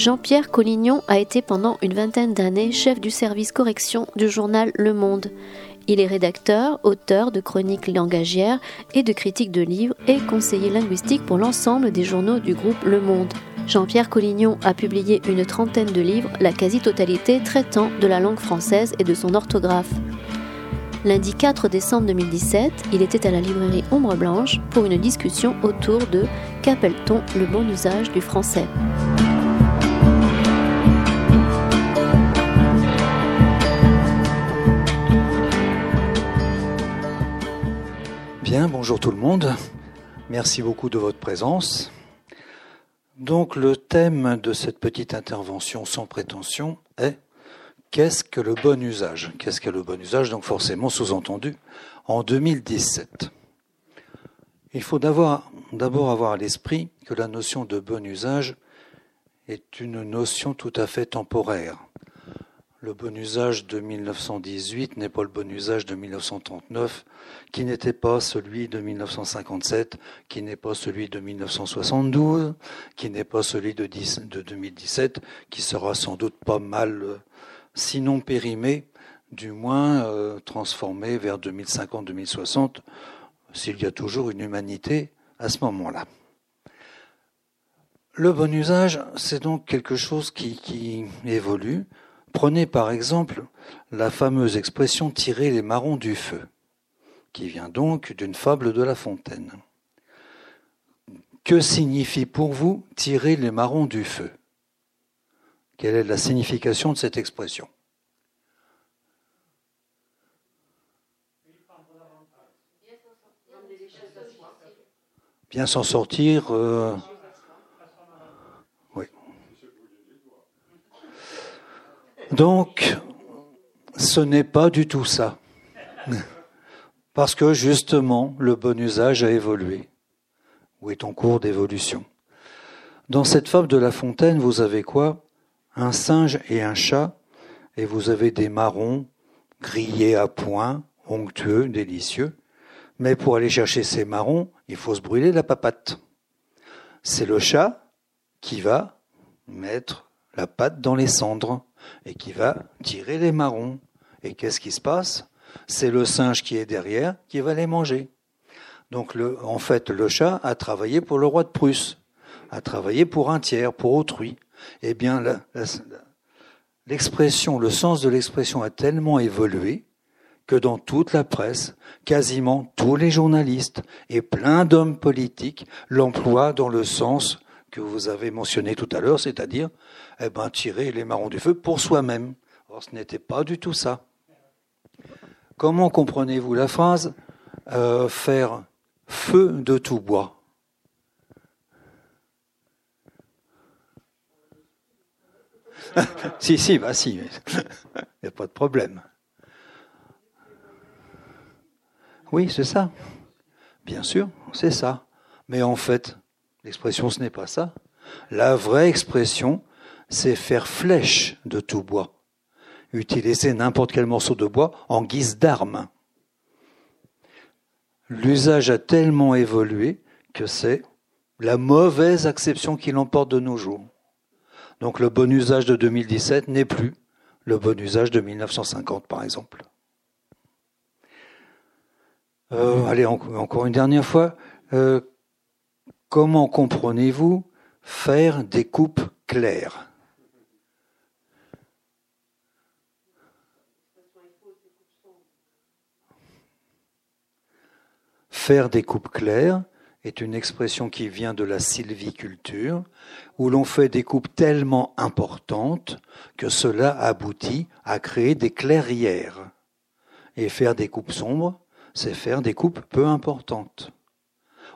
Jean-Pierre Collignon a été pendant une vingtaine d'années chef du service correction du journal Le Monde. Il est rédacteur, auteur de chroniques langagières et de critiques de livres et conseiller linguistique pour l'ensemble des journaux du groupe Le Monde. Jean-Pierre Collignon a publié une trentaine de livres, la quasi-totalité traitant de la langue française et de son orthographe. Lundi 4 décembre 2017, il était à la librairie Ombre Blanche pour une discussion autour de Qu'appelle-t-on le bon usage du français? Bien, bonjour tout le monde. Merci beaucoup de votre présence. Donc le thème de cette petite intervention sans prétention est qu'est-ce que le bon usage? Qu'est-ce que le bon usage? Donc forcément sous-entendu en 2017. Il faut d'abord avoir à l'esprit que la notion de bon usage est une notion tout à fait temporaire. Le bon usage de 1918 n'est pas le bon usage de 1939, qui n'était pas celui de 1957, qui n'est pas celui de 1972, qui n'est pas celui de, 2017, qui sera sans doute pas mal, sinon périmé, du moins euh, transformé vers 2050-2060, s'il y a toujours une humanité à ce moment-là. Le bon usage, c'est donc quelque chose qui évolue, Prenez par exemple la fameuse expression tirer les marrons du feu, qui vient donc d'une fable de La Fontaine. Que signifie pour vous tirer les marrons du feu Quelle est la signification de cette expression? Bien s'en sortir. Euh, Donc, ce n'est pas du tout ça. Parce que justement, le bon usage a évolué, ou est en cours d'évolution? Dans cette fable de La Fontaine, vous avez quoi? Un singe et un chat, et vous avez des marrons grillés à point, onctueux, délicieux. Mais pour aller chercher ces marrons, il faut se brûler la papate. C'est le chat qui va mettre la pâte dans les cendres et qui va tirer les marrons. Et qu'est-ce qui se passe? C'est le singe qui est derrière qui va les manger. Donc en fait, le chat a travaillé pour le roi de Prusse, a travaillé pour un tiers, pour autrui. Eh bien, l'expression, le sens de l'expression a tellement évolué que dans toute la presse, quasiment tous les journalistes et plein d'hommes politiques l'emploient dans le sens que vous avez mentionné tout à l'heure, c'est-à-dire eh ben, tirer les marrons du feu pour soi-même. Or, ce n'était pas du tout ça. Comment comprenez-vous la phrase euh, faire feu de tout bois Si, si, bah si, il n'y a pas de problème. Oui, c'est ça. Bien sûr, c'est ça. Mais en fait, L'expression, ce n'est pas ça. La vraie expression, c'est faire flèche de tout bois. Utiliser n'importe quel morceau de bois en guise d'arme. L'usage a tellement évolué que c'est la mauvaise acception qui l'emporte de nos jours. Donc le bon usage de 2017 n'est plus le bon usage de 1950, par exemple. Euh, allez, encore une dernière fois. Euh, Comment comprenez-vous faire des coupes claires? Faire des coupes claires est une expression qui vient de la sylviculture, où l'on fait des coupes tellement importantes que cela aboutit à créer des clairières. Et faire des coupes sombres, c'est faire des coupes peu importantes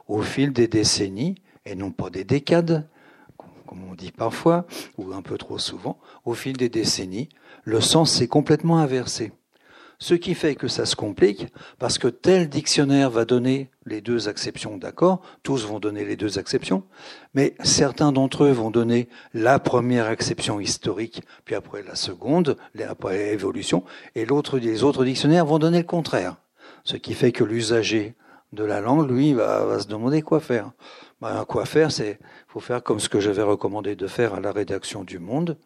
au fil des décennies, et non pas des décades, comme on dit parfois, ou un peu trop souvent, au fil des décennies, le sens s'est complètement inversé. Ce qui fait que ça se complique, parce que tel dictionnaire va donner les deux acceptions, d'accord Tous vont donner les deux acceptions, mais certains d'entre eux vont donner la première acception historique, puis après la seconde, après l'évolution, et les autres dictionnaires vont donner le contraire. Ce qui fait que l'usager de la langue, lui, va, se demander quoi faire. Ben, quoi faire, c'est faut faire comme ce que j'avais recommandé de faire à la rédaction du Monde.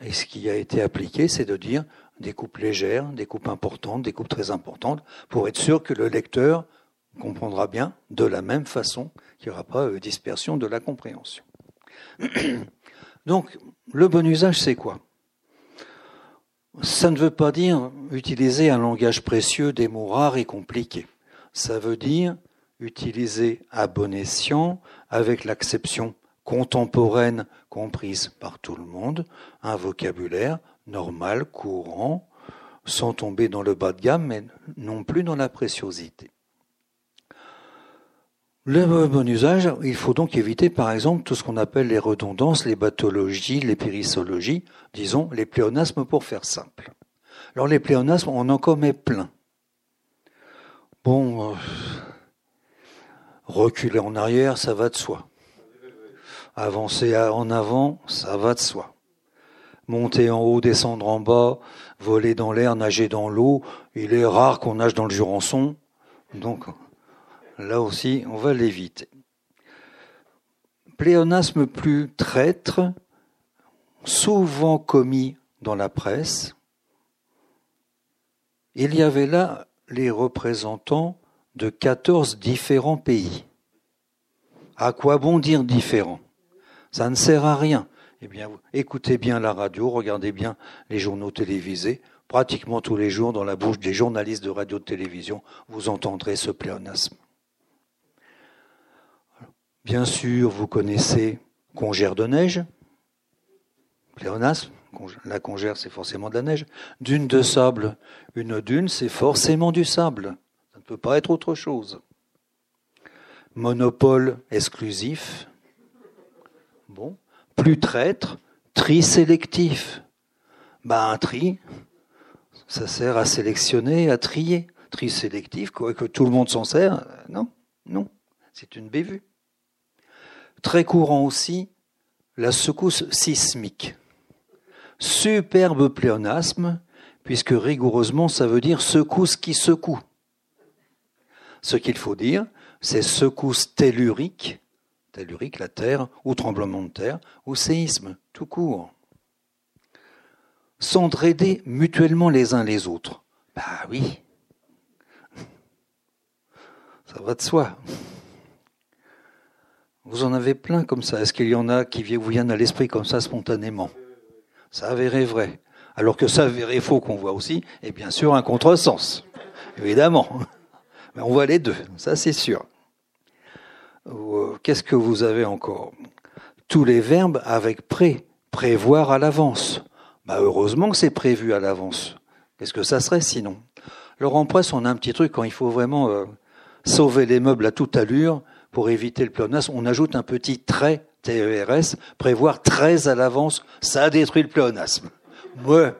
Et ce qui a été appliqué, c'est de dire des coupes légères, des coupes importantes, des coupes très importantes, pour être sûr que le lecteur comprendra bien de la même façon, qu'il n'y aura pas euh, dispersion de la compréhension. Donc, le bon usage, c'est quoi? Ça ne veut pas dire utiliser un langage précieux, des mots rares et compliqués. Ça veut dire utiliser à bon escient, avec l'acception contemporaine comprise par tout le monde, un vocabulaire normal, courant, sans tomber dans le bas de gamme, mais non plus dans la préciosité. Le bon usage, il faut donc éviter par exemple tout ce qu'on appelle les redondances, les pathologies, les périssologies, disons les pléonasmes pour faire simple. Alors les pléonasmes, on en commet plein. Bon, euh, reculer en arrière, ça va de soi. Avancer en avant, ça va de soi. Monter en haut, descendre en bas, voler dans l'air, nager dans l'eau, il est rare qu'on nage dans le Jurançon. Donc, là aussi, on va l'éviter. Pléonasme plus traître, souvent commis dans la presse. Il y avait là les représentants de 14 différents pays. À quoi bon dire différents Ça ne sert à rien. Eh bien, écoutez bien la radio, regardez bien les journaux télévisés. Pratiquement tous les jours, dans la bouche des journalistes de radio-télévision, vous entendrez ce pléonasme. Bien sûr, vous connaissez congère de neige, pléonasme, la congère c'est forcément de la neige. Dune de sable, une dune c'est forcément du sable. Ça ne peut pas être autre chose. Monopole exclusif. Bon. Plus traître, tri sélectif. Ben, un tri, ça sert à sélectionner, à trier. Tri sélectif, quoi, que tout le monde s'en sert Non, non, c'est une bévue. Très courant aussi, la secousse sismique. Superbe pléonasme, puisque rigoureusement ça veut dire secousse qui secoue. Ce qu'il faut dire, c'est secousse tellurique, tellurique la terre, ou tremblement de terre, ou séisme, tout court. S'entraider mutuellement les uns les autres. Bah oui. Ça va de soi. Vous en avez plein comme ça. Est-ce qu'il y en a qui vous viennent à l'esprit comme ça spontanément? Ça avéré vrai. Alors que ça avéré faux qu'on voit aussi, et bien sûr un contresens. Évidemment. Mais on voit les deux, ça c'est sûr. Euh, qu'est-ce que vous avez encore? Tous les verbes avec pré, prévoir à l'avance. Bah heureusement que c'est prévu à l'avance. Qu'est-ce que ça serait sinon? En presse, on a un petit truc quand il faut vraiment euh, sauver les meubles à toute allure pour éviter le pléonasme, on ajoute un petit trait TERS, prévoir très à l'avance, ça détruit le pléonasme. Ouais,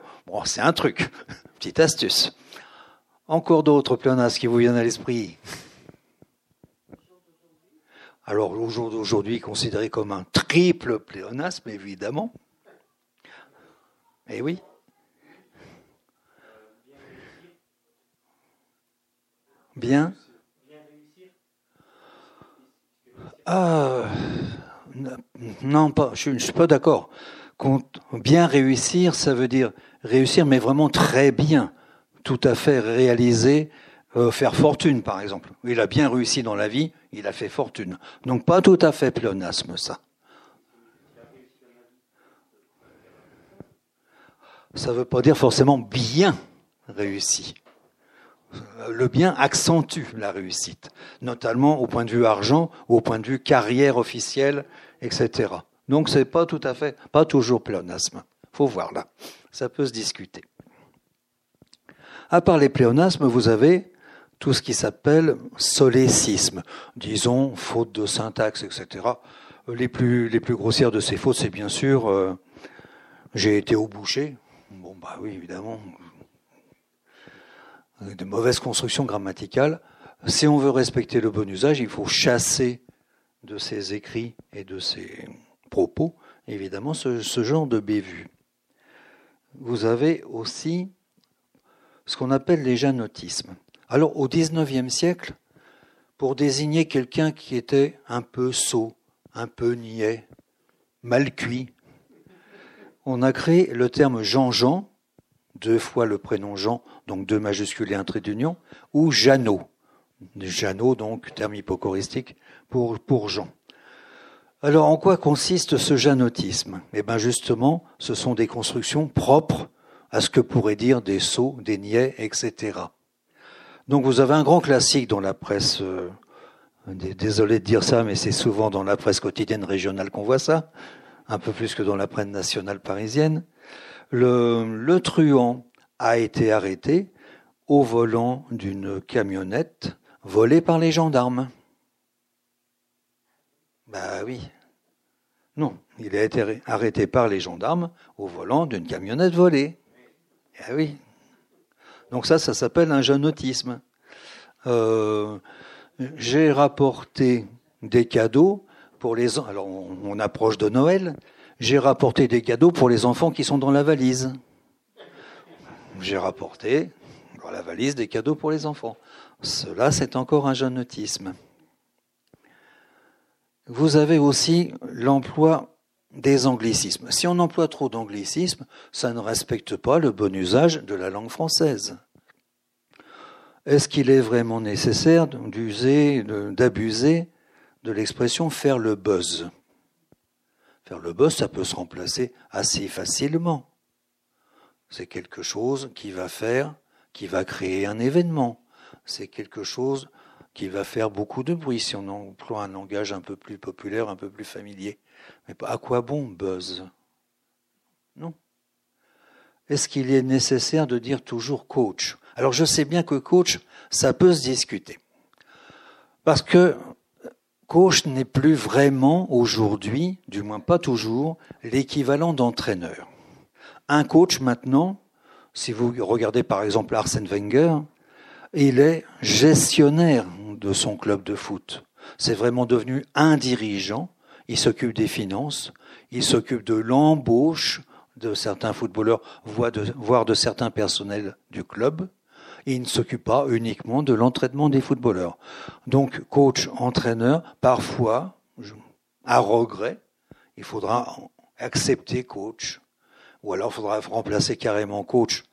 c'est un truc, petite astuce. Encore d'autres pléonasmes qui vous viennent à l'esprit? Alors, aujourd'hui, considéré comme un triple pléonasme, évidemment. Eh oui. Bien. Ah, non, pas, je ne suis pas d'accord. Bien réussir, ça veut dire réussir, mais vraiment très bien, tout à fait réaliser, euh, faire fortune, par exemple. Il a bien réussi dans la vie, il a fait fortune. Donc pas tout à fait pléonasme, ça. Ça ne veut pas dire forcément bien réussi le bien accentue la réussite, notamment au point de vue argent ou au point de vue carrière officielle, etc. Donc c'est pas tout à fait, pas toujours pléonasme. Faut voir là. Ça peut se discuter. À part les pléonasmes, vous avez tout ce qui s'appelle solécisme, disons faute de syntaxe, etc. Les plus, grossières de ces fautes, c'est bien sûr euh, j'ai été au boucher. Bon bah oui, évidemment, de mauvaises constructions grammaticales. Si on veut respecter le bon usage, il faut chasser de ses écrits et de ses propos, évidemment, ce, genre de bévues. Vous avez aussi ce qu'on appelle les janotismes. Alors, au XIXe siècle, pour désigner quelqu'un qui était un peu sot, un peu niais, mal cuit. On a créé le terme Jean-Jean, deux fois le prénom Jean, donc deux majuscules et un trait d'union, ou Jeannot. Jeannot, donc, terme hypocoristique pour, Jean. Alors, en quoi consiste ce janotisme Eh bien, justement, ce sont des constructions propres à ce que pourraient dire des sots, des niais, etc. Donc, vous avez un grand classique dans la presse. Euh, désolé de dire ça, mais c'est souvent dans la presse quotidienne régionale qu'on voit ça, un peu plus que dans la presse nationale parisienne. Le, truand a été arrêté au volant d'une camionnette volée par les gendarmes. Bah oui. Non, il a été arrêté par les gendarmes au volant d'une camionnette volée. Ah oui. Donc ça, ça s'appelle un jeune autisme. Euh, j'ai rapporté des cadeaux pour les. Alors, on approche de Noël. J'ai rapporté des cadeaux pour les enfants qui sont dans la valise. J'ai rapporté dans la valise des cadeaux pour les enfants. Cela, c'est encore un jeune autisme. Vous avez aussi l'emploi des anglicismes. Si on emploie trop d'anglicismes, ça ne respecte pas le bon usage de la langue française. Est-ce qu'il est vraiment nécessaire d'user, d'abuser de l'expression faire le buzz Faire le buzz, ça peut se remplacer assez facilement. C'est quelque chose qui va faire, qui va créer un événement. C'est quelque chose qui va faire beaucoup de bruit si on emploie un langage un peu plus populaire, un peu plus familier. Mais à quoi bon buzz? Non. Est-ce qu'il est nécessaire de dire toujours coach? Alors je sais bien que coach, ça peut se discuter. Parce que coach n'est plus vraiment aujourd'hui, du moins pas toujours, l'équivalent d'entraîneur. Un coach maintenant, si vous regardez par exemple Arsène Wenger, il est gestionnaire de son club de foot. C'est vraiment devenu un dirigeant. Il s'occupe des finances, il s'occupe de l'embauche de certains footballeurs, voire de, certains personnels du club. Il ne s'occupe pas uniquement de l'entraînement des footballeurs. Donc, coach, entraîneur, parfois, à regret, il faudra accepter coach, ou alors il faudra remplacer carrément coach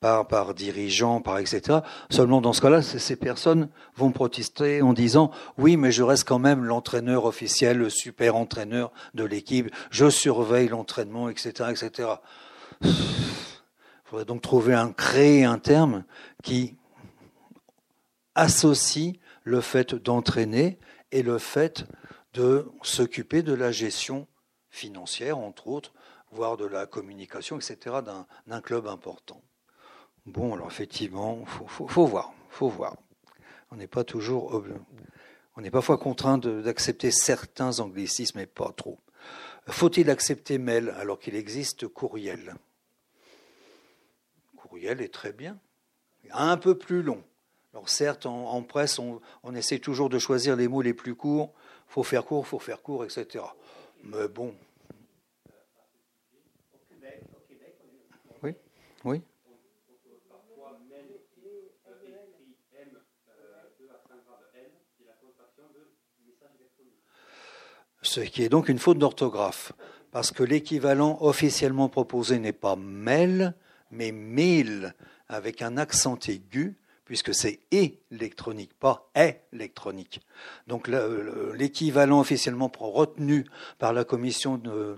par, par dirigeant, par etc. Seulement dans ce cas-là, ces personnes vont protester en disant oui, mais je reste quand même l'entraîneur officiel, le super entraîneur de l'équipe, je surveille l'entraînement, etc., etc. Il faudrait donc trouver un, créer un terme qui associe le fait d'entraîner et le fait de s'occuper de la gestion financière, entre autres, voire de la communication, etc., d'un club important. Bon, alors effectivement, faut, faut, voir, faut voir. On n'est pas toujours, on est parfois contraint d'accepter certains anglicismes, mais pas trop. Faut-il accepter mail alors qu'il existe courriel? Courriel est très bien, un peu plus long. Alors certes, en, presse, on, on, essaie toujours de choisir les mots les plus courts. Faut faire court, faut faire court, etc. Mais bon. Oui, oui. Ce qui est donc une faute d'orthographe, parce que l'équivalent officiellement proposé n'est pas mail, mais mail, avec un accent aigu, puisque c'est électronique, pas électronique. Donc l'équivalent officiellement retenu par la Commission euh,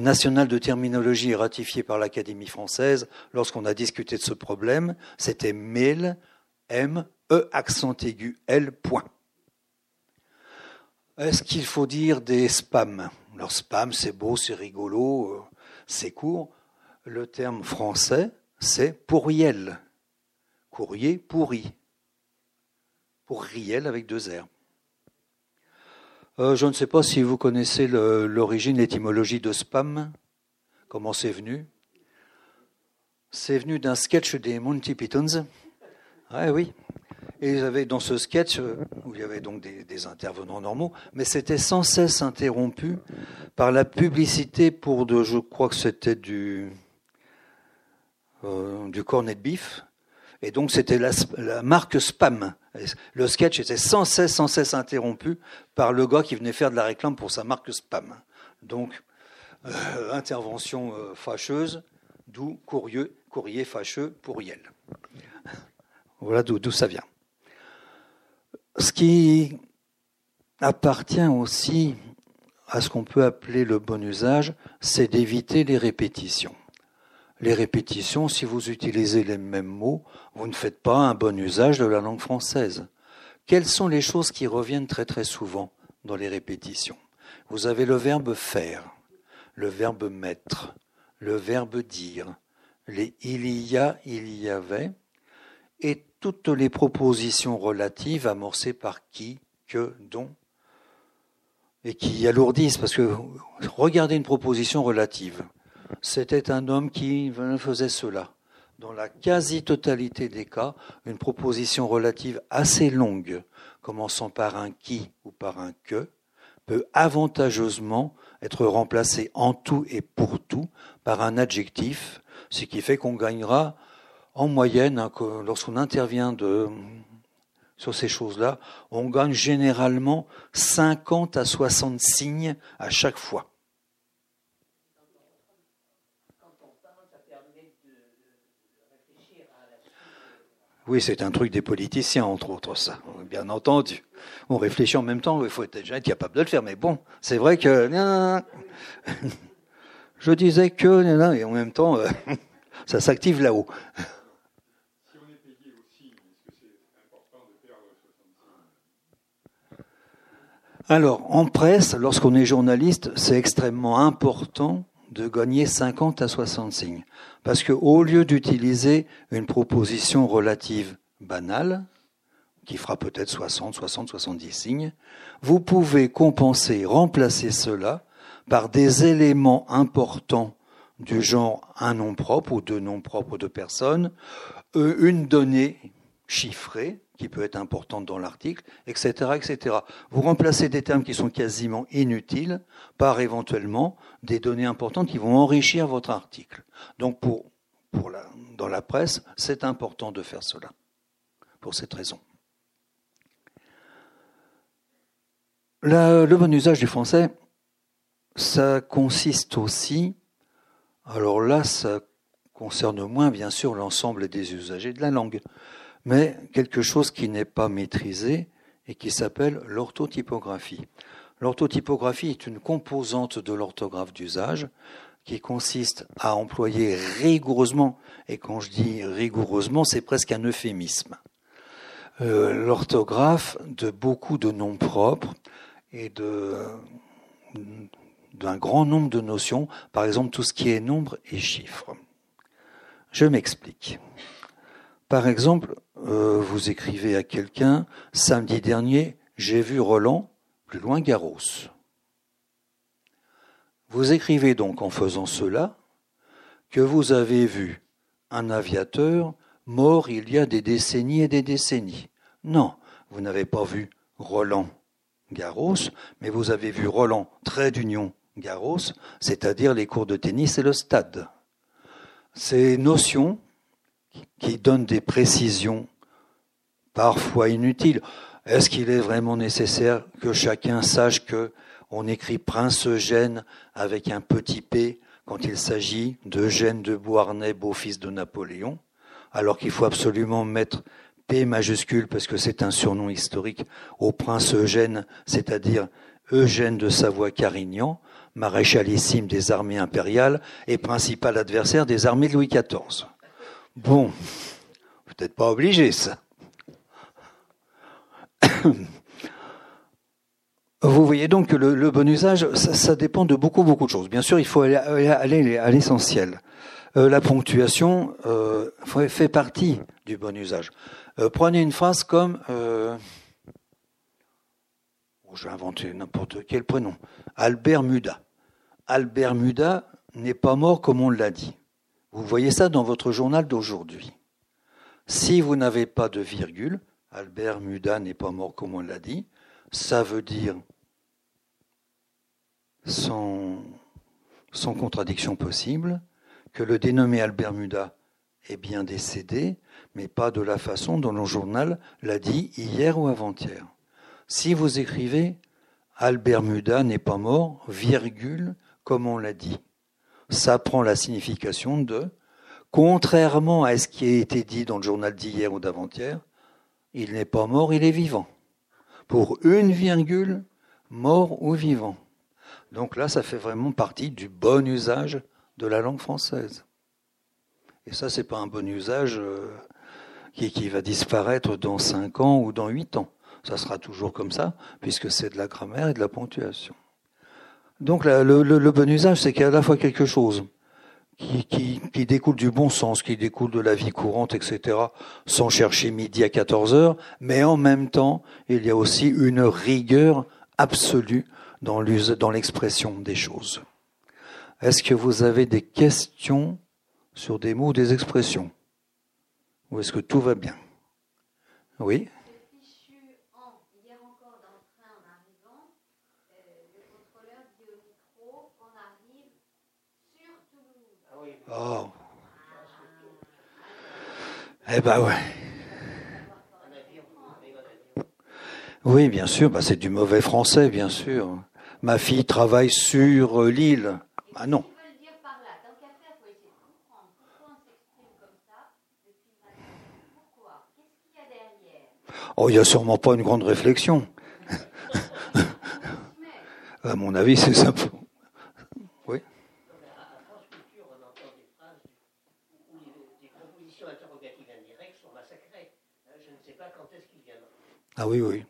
nationale de terminologie et ratifié par l'Académie française lorsqu'on a discuté de ce problème, c'était mail, M, E accent aigu, L, point. Est-ce qu'il faut dire des spams? Alors spam, c'est beau, c'est rigolo, euh, c'est court. Le terme français, c'est pourriel. Courrier pourri. Pourriel avec deux R. Euh, je ne sais pas si vous connaissez l'origine, l'étymologie de spam. Comment c'est venu? C'est venu d'un sketch des Monty Pythons. Ah oui, et ils avaient dans ce sketch, euh, où il y avait donc des, intervenants normaux, mais c'était sans cesse interrompu par la publicité pour de, je crois que c'était du, euh, cornet de bif. Et donc c'était la, marque spam. Le sketch était sans cesse, sans cesse interrompu par le gars qui venait faire de la réclame pour sa marque spam. Donc, euh, intervention fâcheuse, d'où courrier, courrier fâcheux, pourriel. Voilà d'où ça vient. Ce qui appartient aussi à ce qu'on peut appeler le bon usage, c'est d'éviter les répétitions. Les répétitions, si vous utilisez les mêmes mots, vous ne faites pas un bon usage de la langue française. Quelles sont les choses qui reviennent très très souvent dans les répétitions? Vous avez le verbe faire, le verbe mettre, le verbe dire, les il y a, il y avait, et toutes les propositions relatives amorcées par qui, que, dont, et qui alourdissent, parce que regardez une proposition relative. C'était un homme qui faisait cela. Dans la quasi-totalité des cas, une proposition relative assez longue, commençant par un qui ou par un que, peut avantageusement être remplacée en tout et pour tout par un adjectif, ce qui fait qu'on gagnera en moyenne, hein, lorsqu'on intervient sur ces choses-là, on gagne généralement 50 à 60 signes à chaque fois. Oui, c'est un truc des politiciens, entre autres, ça, bien entendu. On réfléchit en même temps, il faut déjà être capable de le faire, mais bon, c'est vrai que... Je disais que... Et en même temps, ça s'active là-haut. Alors, en presse, lorsqu'on est journaliste, c'est extrêmement important de gagner 50 à 60 signes. Parce que au lieu d'utiliser une proposition relative banale, qui fera peut-être 60, 60, 70 signes, vous pouvez compenser, remplacer cela par des éléments importants du genre un nom propre ou deux noms propres de personnes, euh, une donnée chiffrée, qui peut être importante dans l'article, etc., etc. Vous remplacez des termes qui sont quasiment inutiles par éventuellement des données importantes qui vont enrichir votre article. Donc pour, pour dans la presse, c'est important de faire cela, pour cette raison. le bon usage du français, ça consiste aussi, alors là, ça concerne moins bien sûr l'ensemble des usagers de la langue, mais quelque chose qui n'est pas maîtrisé et qui s'appelle l'orthotypographie. L'orthotypographie est une composante de l'orthographe d'usage qui consiste à employer rigoureusement, et quand je dis rigoureusement, c'est presque un euphémisme, euh, l'orthographe de beaucoup de noms propres et de d'un grand nombre de notions, par exemple tout ce qui est nombre et chiffres. Je m'explique. Par exemple, euh, vous écrivez à quelqu'un, samedi dernier, j'ai vu Roland, plus loin Garros. Vous écrivez donc en faisant cela que vous avez vu un aviateur mort il y a des décennies et des décennies. Non, vous n'avez pas vu Roland Garros, mais vous avez vu Roland Trait d'Union Garros, c'est-à-dire les cours de tennis et le stade. Ces notions qui donne des précisions parfois inutiles. Est-ce qu'il est vraiment nécessaire que chacun sache que on écrit Prince Eugène avec un petit p quand il s'agit d'Eugène de Beauharnais, beau-fils de Napoléon, alors qu'il faut absolument mettre P majuscule parce que c'est un surnom historique au prince Eugène, c'est-à-dire Eugène de Savoie-Carignan, maréchalissime des armées impériales et principal adversaire des armées de Louis XIV. Bon, peut-être pas obligé ça. Vous voyez donc que le, bon usage, ça, dépend de beaucoup, beaucoup de choses. Bien sûr, il faut aller, à l'essentiel. Euh, la ponctuation euh, fait partie du bon usage. Euh, prenez une phrase comme, je vais inventer n'importe quel prénom, Albert Muda. Albert Muda n'est pas mort comme on l'a dit. Vous voyez ça dans votre journal d'aujourd'hui. Si vous n'avez pas de virgule, Albert Muda n'est pas mort comme on l'a dit, ça veut dire sans, contradiction possible que le dénommé Albert Muda est bien décédé, mais pas de la façon dont le journal l'a dit hier ou avant-hier. Si vous écrivez Albert Muda n'est pas mort, virgule, comme on l'a dit, ça prend la signification de, contrairement à ce qui a été dit dans le journal d'hier ou d'avant-hier, il n'est pas mort, il est vivant. Pour une virgule, mort ou vivant. Donc là, ça fait vraiment partie du bon usage de la langue française. Et ça, c'est pas un bon usage euh, qui, qui, va disparaître dans 5 ans ou dans 8 ans. Ça sera toujours comme ça, puisque c'est de la grammaire et de la ponctuation. Donc le, bon usage, c'est qu'il y a à la fois quelque chose qui, qui, qui, découle du bon sens, qui découle de la vie courante, etc., sans chercher midi à 14 heures, mais en même temps, il y a aussi une rigueur absolue dans l'expression des choses. Est-ce que vous avez des questions sur des mots ou des expressions? Ou est-ce que tout va bien? Oui? Oh. Eh ben ouais. Oui, bien sûr, bah c'est du mauvais français, bien sûr. Ma fille travaille sur l'île. Ah non. Oh, il n'y a sûrement pas une grande réflexion. à mon avis, c'est simple. Ah oui, oui.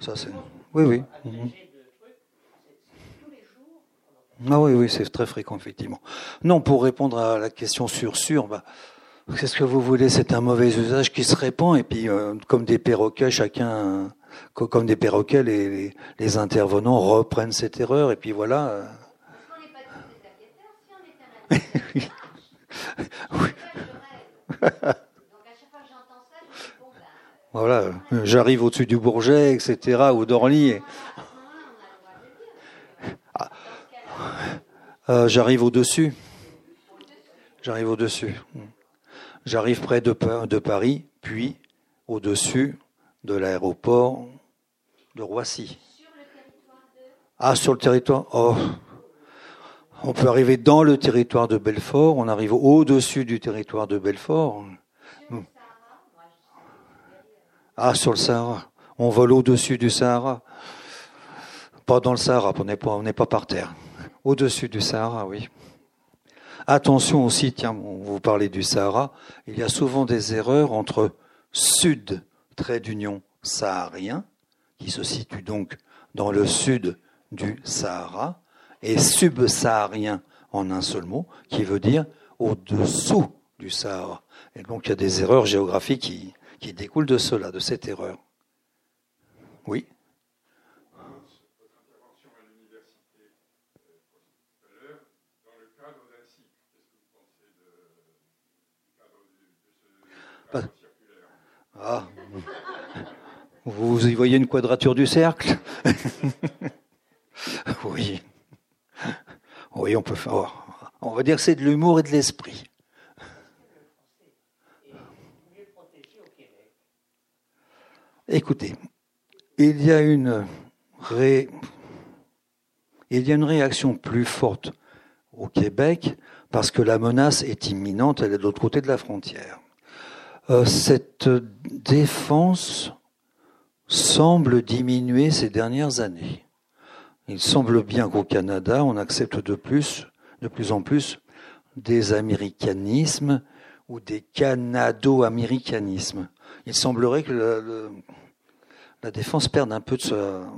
Ça, c'est. Oui, oui. Mhm. Ah oui, oui, c'est très fréquent, effectivement. Non, pour répondre à la question sur sur, bah, qu'est-ce que vous voulez? C'est un mauvais usage qui se répand, et puis, euh, comme des perroquets, chacun, comme des perroquets, les, les, intervenants reprennent cette erreur, et puis voilà. Euh. oui. Voilà, j'arrive au-dessus du Bourget, etc., ou d'Orly. Ah. Euh, j'arrive au-dessus. J'arrive au-dessus. J'arrive près de, de Paris, puis au-dessus de l'aéroport de Roissy. Ah, sur le territoire Oh. On peut arriver dans le territoire de Belfort, on arrive au-dessus du territoire de Belfort. Ah, sur le Sahara. On vole au-dessus du Sahara. Pas dans le Sahara, on n'est pas, on n'est pas par terre. Au-dessus du Sahara, oui. Attention aussi, tiens, vous parlez du Sahara, il y a souvent des erreurs entre sud, trait d'union saharien, qui se situe donc dans le sud du Sahara, et subsaharien en un seul mot, qui veut dire au-dessous du Sahara. Et donc il y a des erreurs géographiques qui, qui découle de cela, de cette erreur. Oui Ah. Vous y voyez une quadrature du cercle? Oui. Oui, on peut faire. On va dire c'est de l'humour et de l'esprit. Écoutez, il y a une il y a une réaction plus forte au Québec parce que la menace est imminente, elle est de l'autre côté de la frontière. Euh, cette défense semble diminuer ces dernières années. Il semble bien qu'au Canada, on accepte de plus, de plus en plus, des américanismes ou des canado-américanismes. Il semblerait que la défense perde un peu de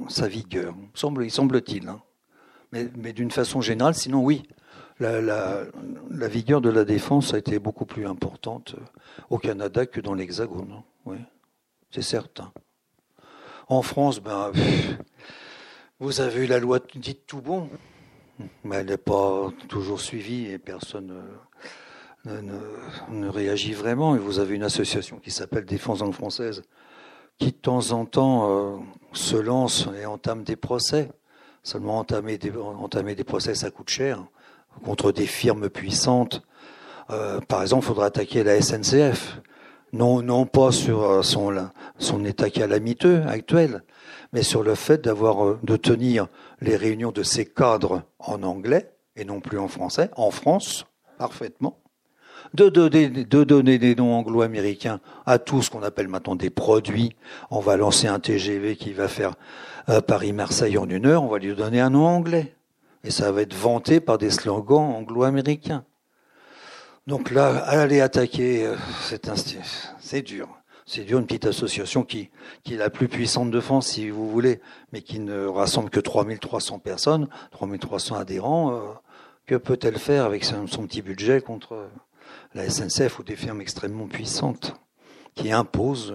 sa, vigueur, il semble-t-il. Hein. Mais, d'une façon générale, sinon oui, la, vigueur de la défense a été beaucoup plus importante au Canada que dans l'Hexagone. Hein. Oui, c'est certain. En France, ben, vous avez eu la loi dite tout bon, mais elle n'est pas toujours suivie et personne ne, réagit vraiment. Et vous avez une association qui s'appelle Défense langue française, qui de temps en temps euh, se lance et entame des procès. Seulement entamer des, entamer des procès, ça coûte cher, contre des firmes puissantes. Euh, par exemple, il faudra attaquer la SNCF. Non, non pas sur euh, son, état calamiteux actuel, mais sur le fait d'avoir euh, de tenir les réunions de ces cadres en anglais et non plus en français, en France, parfaitement, de donner, de donner des noms anglo-américains à tout ce qu'on appelle maintenant des produits. On va lancer un TGV qui va faire euh, Paris-Marseille en une heure, on va lui donner un nom anglais. Et ça va être vanté par des slogans anglo-américains. Donc là, aller attaquer euh, c'est dur. C'est dur, une petite association qui, qui est la plus puissante de France, si vous voulez, mais qui ne rassemble que 3300 personnes, 3300 adhérents. Euh, que peut-elle faire avec son, petit budget contre la SNCF ou des firmes extrêmement puissantes qui imposent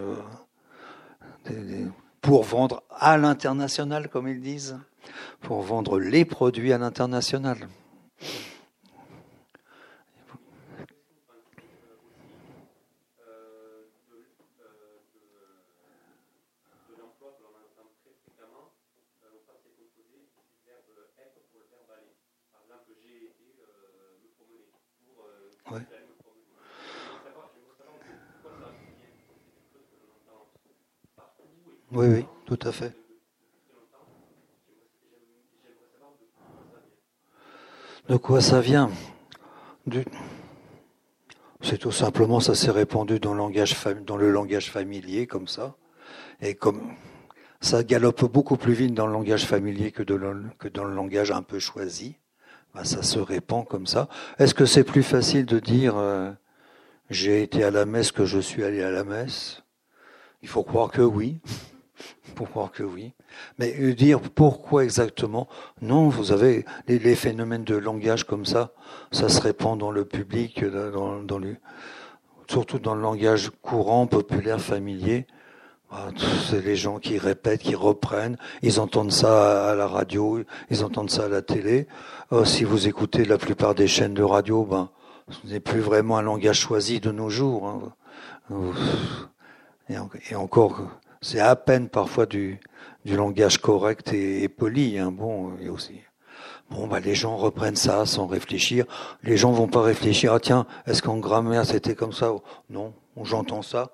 euh, pour vendre à l'international, comme ils disent, pour vendre les produits à l'international? Oui, oui, tout à fait. De quoi ça vient? C'est tout simplement, ça s'est répandu dans le, langage familier, comme ça. Et comme ça galope beaucoup plus vite dans le langage familier que dans le langage un peu choisi, bah, ça se répand comme ça. Est-ce que c'est plus facile de dire euh, j'ai été à la messe que je suis allé à la messe? Il faut croire que oui pour croire que oui. Mais euh, dire pourquoi exactement? Non, vous avez les, phénomènes de langage comme ça, ça se répand dans le public, euh, surtout dans le langage courant, populaire, familier. Ah, c'est les gens qui répètent, qui reprennent. Ils entendent ça à la radio, ils entendent ça à la télé. Euh, si vous écoutez la plupart des chaînes de radio, ben, ce n'est plus vraiment un langage choisi de nos jours. Hein. Et, encore, c'est à peine parfois du, langage correct et, poli. Hein. Bon, bah, les gens reprennent ça sans réfléchir. Les gens vont pas réfléchir. Ah tiens, est-ce qu'en grammaire c'était comme ça? Non, j'entends ça.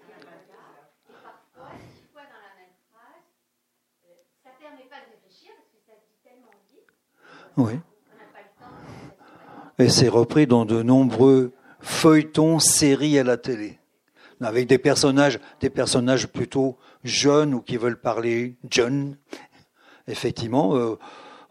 Oui. Et c'est repris dans de nombreux feuilletons, séries à la télé, avec des personnages, des personnages plutôt jeunes ou qui veulent parler jeune. Effectivement, euh,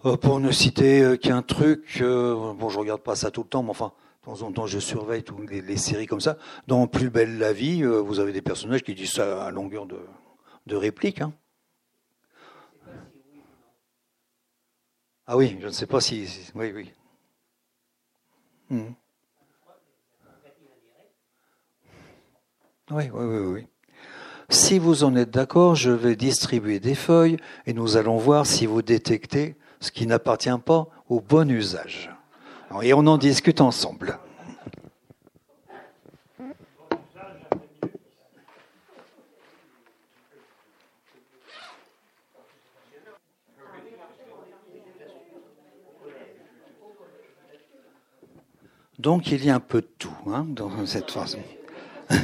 euh, pour ne citer euh, qu'un truc, euh, bon, je regarde pas ça tout le temps, mais enfin, de temps en temps, je surveille toutes les, séries comme ça. Dans Plus belle la vie, vous avez des personnages qui disent ça à longueur de, de réplique. Hein. Ah oui, je ne sais pas si. oui, oui. Hmm. Oui, oui, oui, oui. Si vous en êtes d'accord, je vais distribuer des feuilles et nous allons voir si vous détectez ce qui n'appartient pas au bon usage. Et on en discute ensemble. Donc il y a un peu de tout hein, dans cette phrase.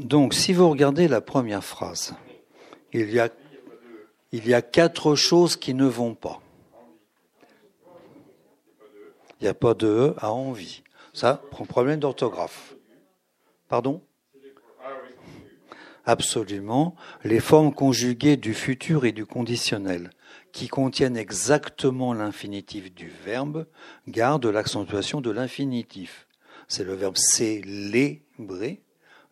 Donc si vous regardez la première phrase, il y a il y a quatre choses qui ne vont pas. Il n'y a pas de E à envie. Ça, problème d'orthographe. Pardon? Absolument. Les formes conjuguées du futur et du conditionnel, qui contiennent exactement l'infinitif du verbe, gardent l'accentuation de l'infinitif. C'est le verbe célébrer.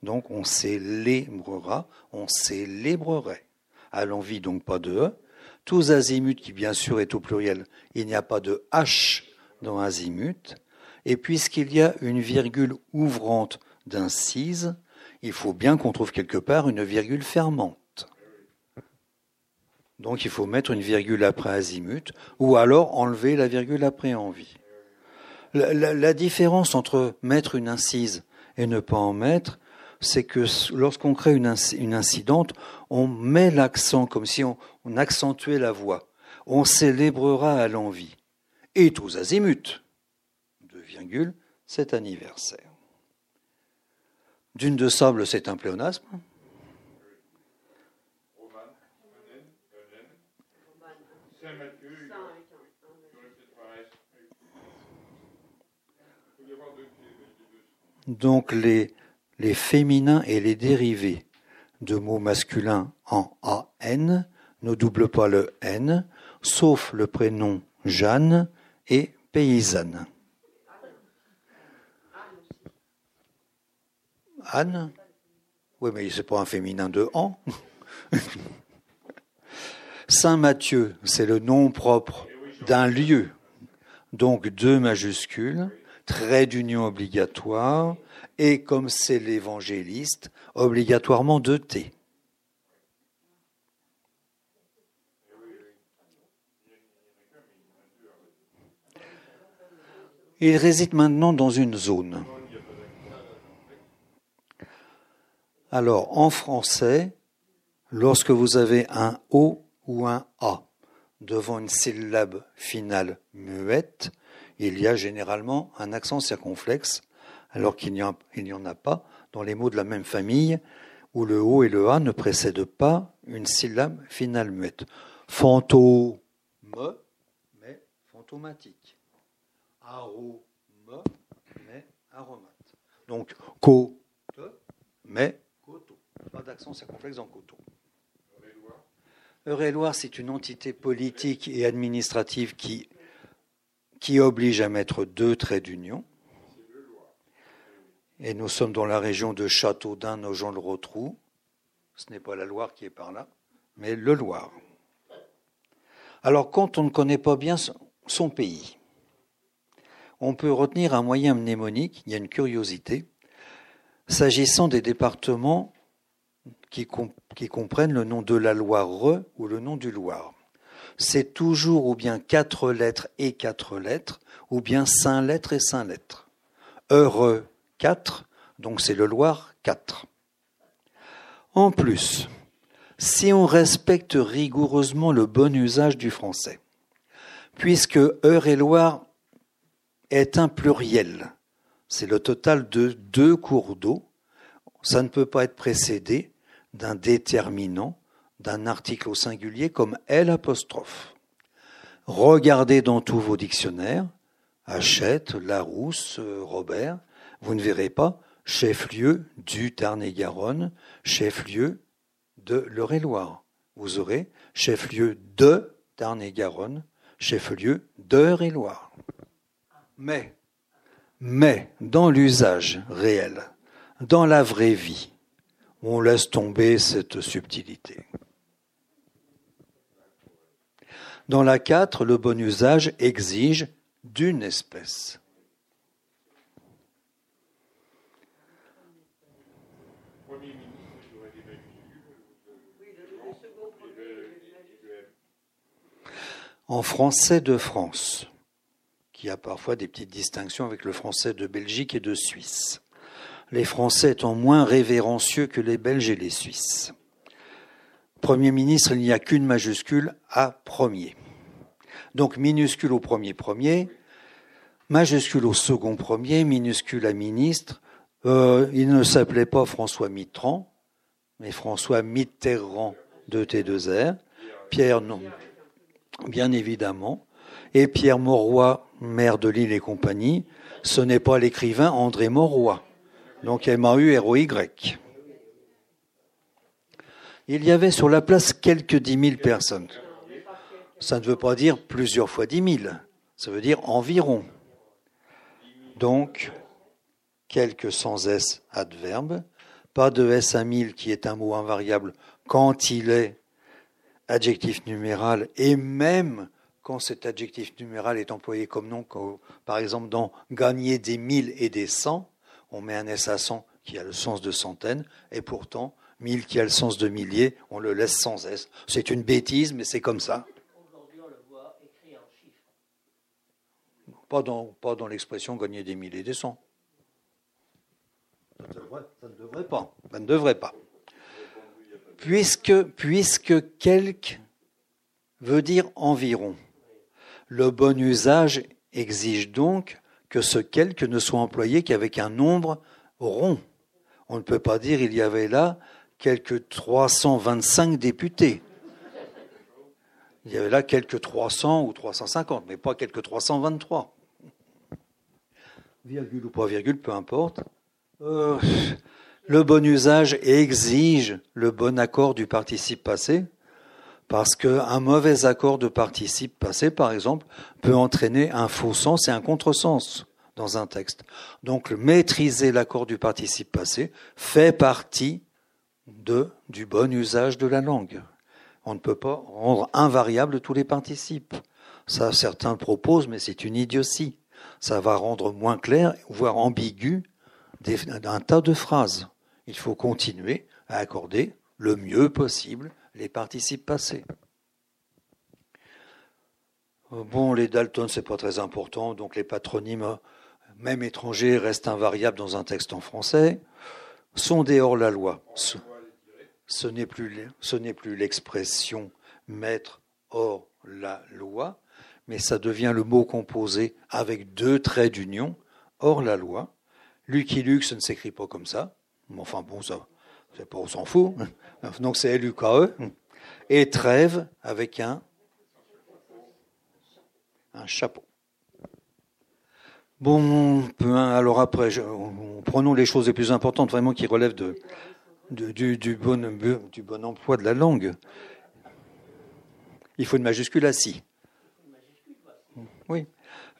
Donc on célébrera, on célébrerait à l'envie, donc pas de E. Tous azimuts, qui bien sûr est au pluriel, il n'y a pas de H dans azimut. Et puisqu'il y a une virgule ouvrante d'incise, il faut bien qu'on trouve quelque part une virgule fermante. Donc il faut mettre une virgule après azimut, ou alors enlever la virgule après envie. La, différence entre mettre une incise et ne pas en mettre, c'est que lorsqu'on crée une, incidente, on met l'accent comme si on, accentuait la voix. On célébrera à l'envie. Et tous azimuts, deux virgules, cet anniversaire. Dune de sable, c'est un pléonasme. Donc les, les féminins et les dérivés de mots masculins en AN ne doublent pas le N, sauf le prénom Jeanne et paysanne. Anne? Oui, mais c'est pas un féminin de an. Saint Matthieu, c'est le nom propre d'un lieu. Donc deux majuscules, trait d'union obligatoire, et comme c'est l'évangéliste, obligatoirement de T. Il réside maintenant dans une zone. Alors, en français, lorsque vous avez un O ou un A devant une syllabe finale muette, il y a généralement un accent circonflexe alors qu'il n'y en a pas dans les mots de la même famille où le O et le A ne précèdent pas une syllabe finale muette. Fantôme, mais fantomatique. Arôme, mais aromate. Donc, côte, mais coteau. Pas d'accent circonflexe dans coteau. Eure-et-Loire, c'est une entité politique et administrative qui, qui oblige à mettre deux traits d'union et nous sommes dans la région de Châteaudun, Nogent-le-Rotrou. Ce n'est pas la Loire qui est par là, mais le Loire. Alors, quand on ne connaît pas bien son pays, on peut retenir un moyen mnémonique, il y a une curiosité, s'agissant des départements qui, comprennent le nom de la Loire ou le nom du Loire. C'est toujours ou bien quatre lettres et quatre lettres, ou bien cinq lettres et cinq lettres. Heureux, 4, donc c'est le Loir 4. En plus, si on respecte rigoureusement le bon usage du français, puisque Heure et Loire est un pluriel, c'est le total de deux cours d'eau, ça ne peut pas être précédé d'un déterminant, d'un article au singulier comme L apostrophe. Regardez dans tous vos dictionnaires, Hachette, Larousse, Robert, vous ne verrez pas chef-lieu du Tarn-et-Garonne, chef-lieu de l'Eure-et-Loire. Vous aurez chef-lieu de Tarn-et-Garonne, chef-lieu d'Eure-et-Loire. Mais, mais, dans l'usage réel, dans la vraie vie, on laisse tomber cette subtilité. Dans la 4, le bon usage exige d'une espèce. en français de France, qui a parfois des petites distinctions avec le français de Belgique et de Suisse. Les Français étant moins révérencieux que les Belges et les Suisses. Premier ministre, il n'y a qu'une majuscule à premier. Donc minuscule au premier premier, majuscule au second premier, minuscule à ministre. Euh, il ne s'appelait pas François Mitterrand, mais François Mitterrand de T2R. Pierre, non, bien évidemment. Et Pierre Mauroy, maire de Lille et compagnie, ce n'est pas l'écrivain André Mauroy, donc M-A-U-R-O-Y. Il y avait sur la place quelques dix mille personnes. Ça ne veut pas dire plusieurs fois dix mille, ça veut dire environ. Donc, quelques sans S adverbe, pas de S à mille qui est un mot invariable quand il est adjectif numéral et même quand cet adjectif numéral est employé comme nom, par exemple dans gagner des mille et des cents, on met un S à cent qui a le sens de centaine, et pourtant, mille qui a le sens de millier, on le laisse sans S. C'est une bêtise, mais c'est comme ça. Aujourd'hui, on le voit écrit en chiffres. Pas dans, l'expression gagner des milliers et des cents. Ça, ça, ne devrait pas. Ça ne devrait pas. Puisque, puisque quelque veut dire environ. Le bon usage exige donc que ce quelque ne soit employé qu'avec un nombre rond. On ne peut pas dire il y avait là quelques 325 députés. Il y avait là quelques 300 ou 350, mais pas quelques 323. Virgule ou pas virgule, peu importe. Euh, le bon usage exige le bon accord du participe passé, parce qu'un mauvais accord de participe passé, par exemple, peut entraîner un faux sens et un contresens dans un texte. Donc maîtriser l'accord du participe passé fait partie de, du bon usage de la langue. On ne peut pas rendre invariable tous les participes. Ça, certains proposent, mais c'est une idiotie. Ça va rendre moins clair, voire ambigu, un tas de phrases. Il faut continuer à accorder le mieux possible les participes passés. Bon, les Dalton, c'est pas très important, donc les patronymes, même étrangers, restent invariables dans un texte en français. Sont des hors-la-loi. Ce, n'est plus, ce n'est plus l'expression mettre hors la loi, mais ça devient le mot composé avec deux traits d'union, hors la loi. Lucky ne s'écrit pas comme ça. Enfin bon, ça, c'est on s'en fout. Donc c'est L-U-K-E. Et trêve avec un, un chapeau. Bon, alors après, prenons les choses les plus importantes, vraiment qui relèvent du, bon, du bon emploi de la langue. Il faut une majuscule à. Oui.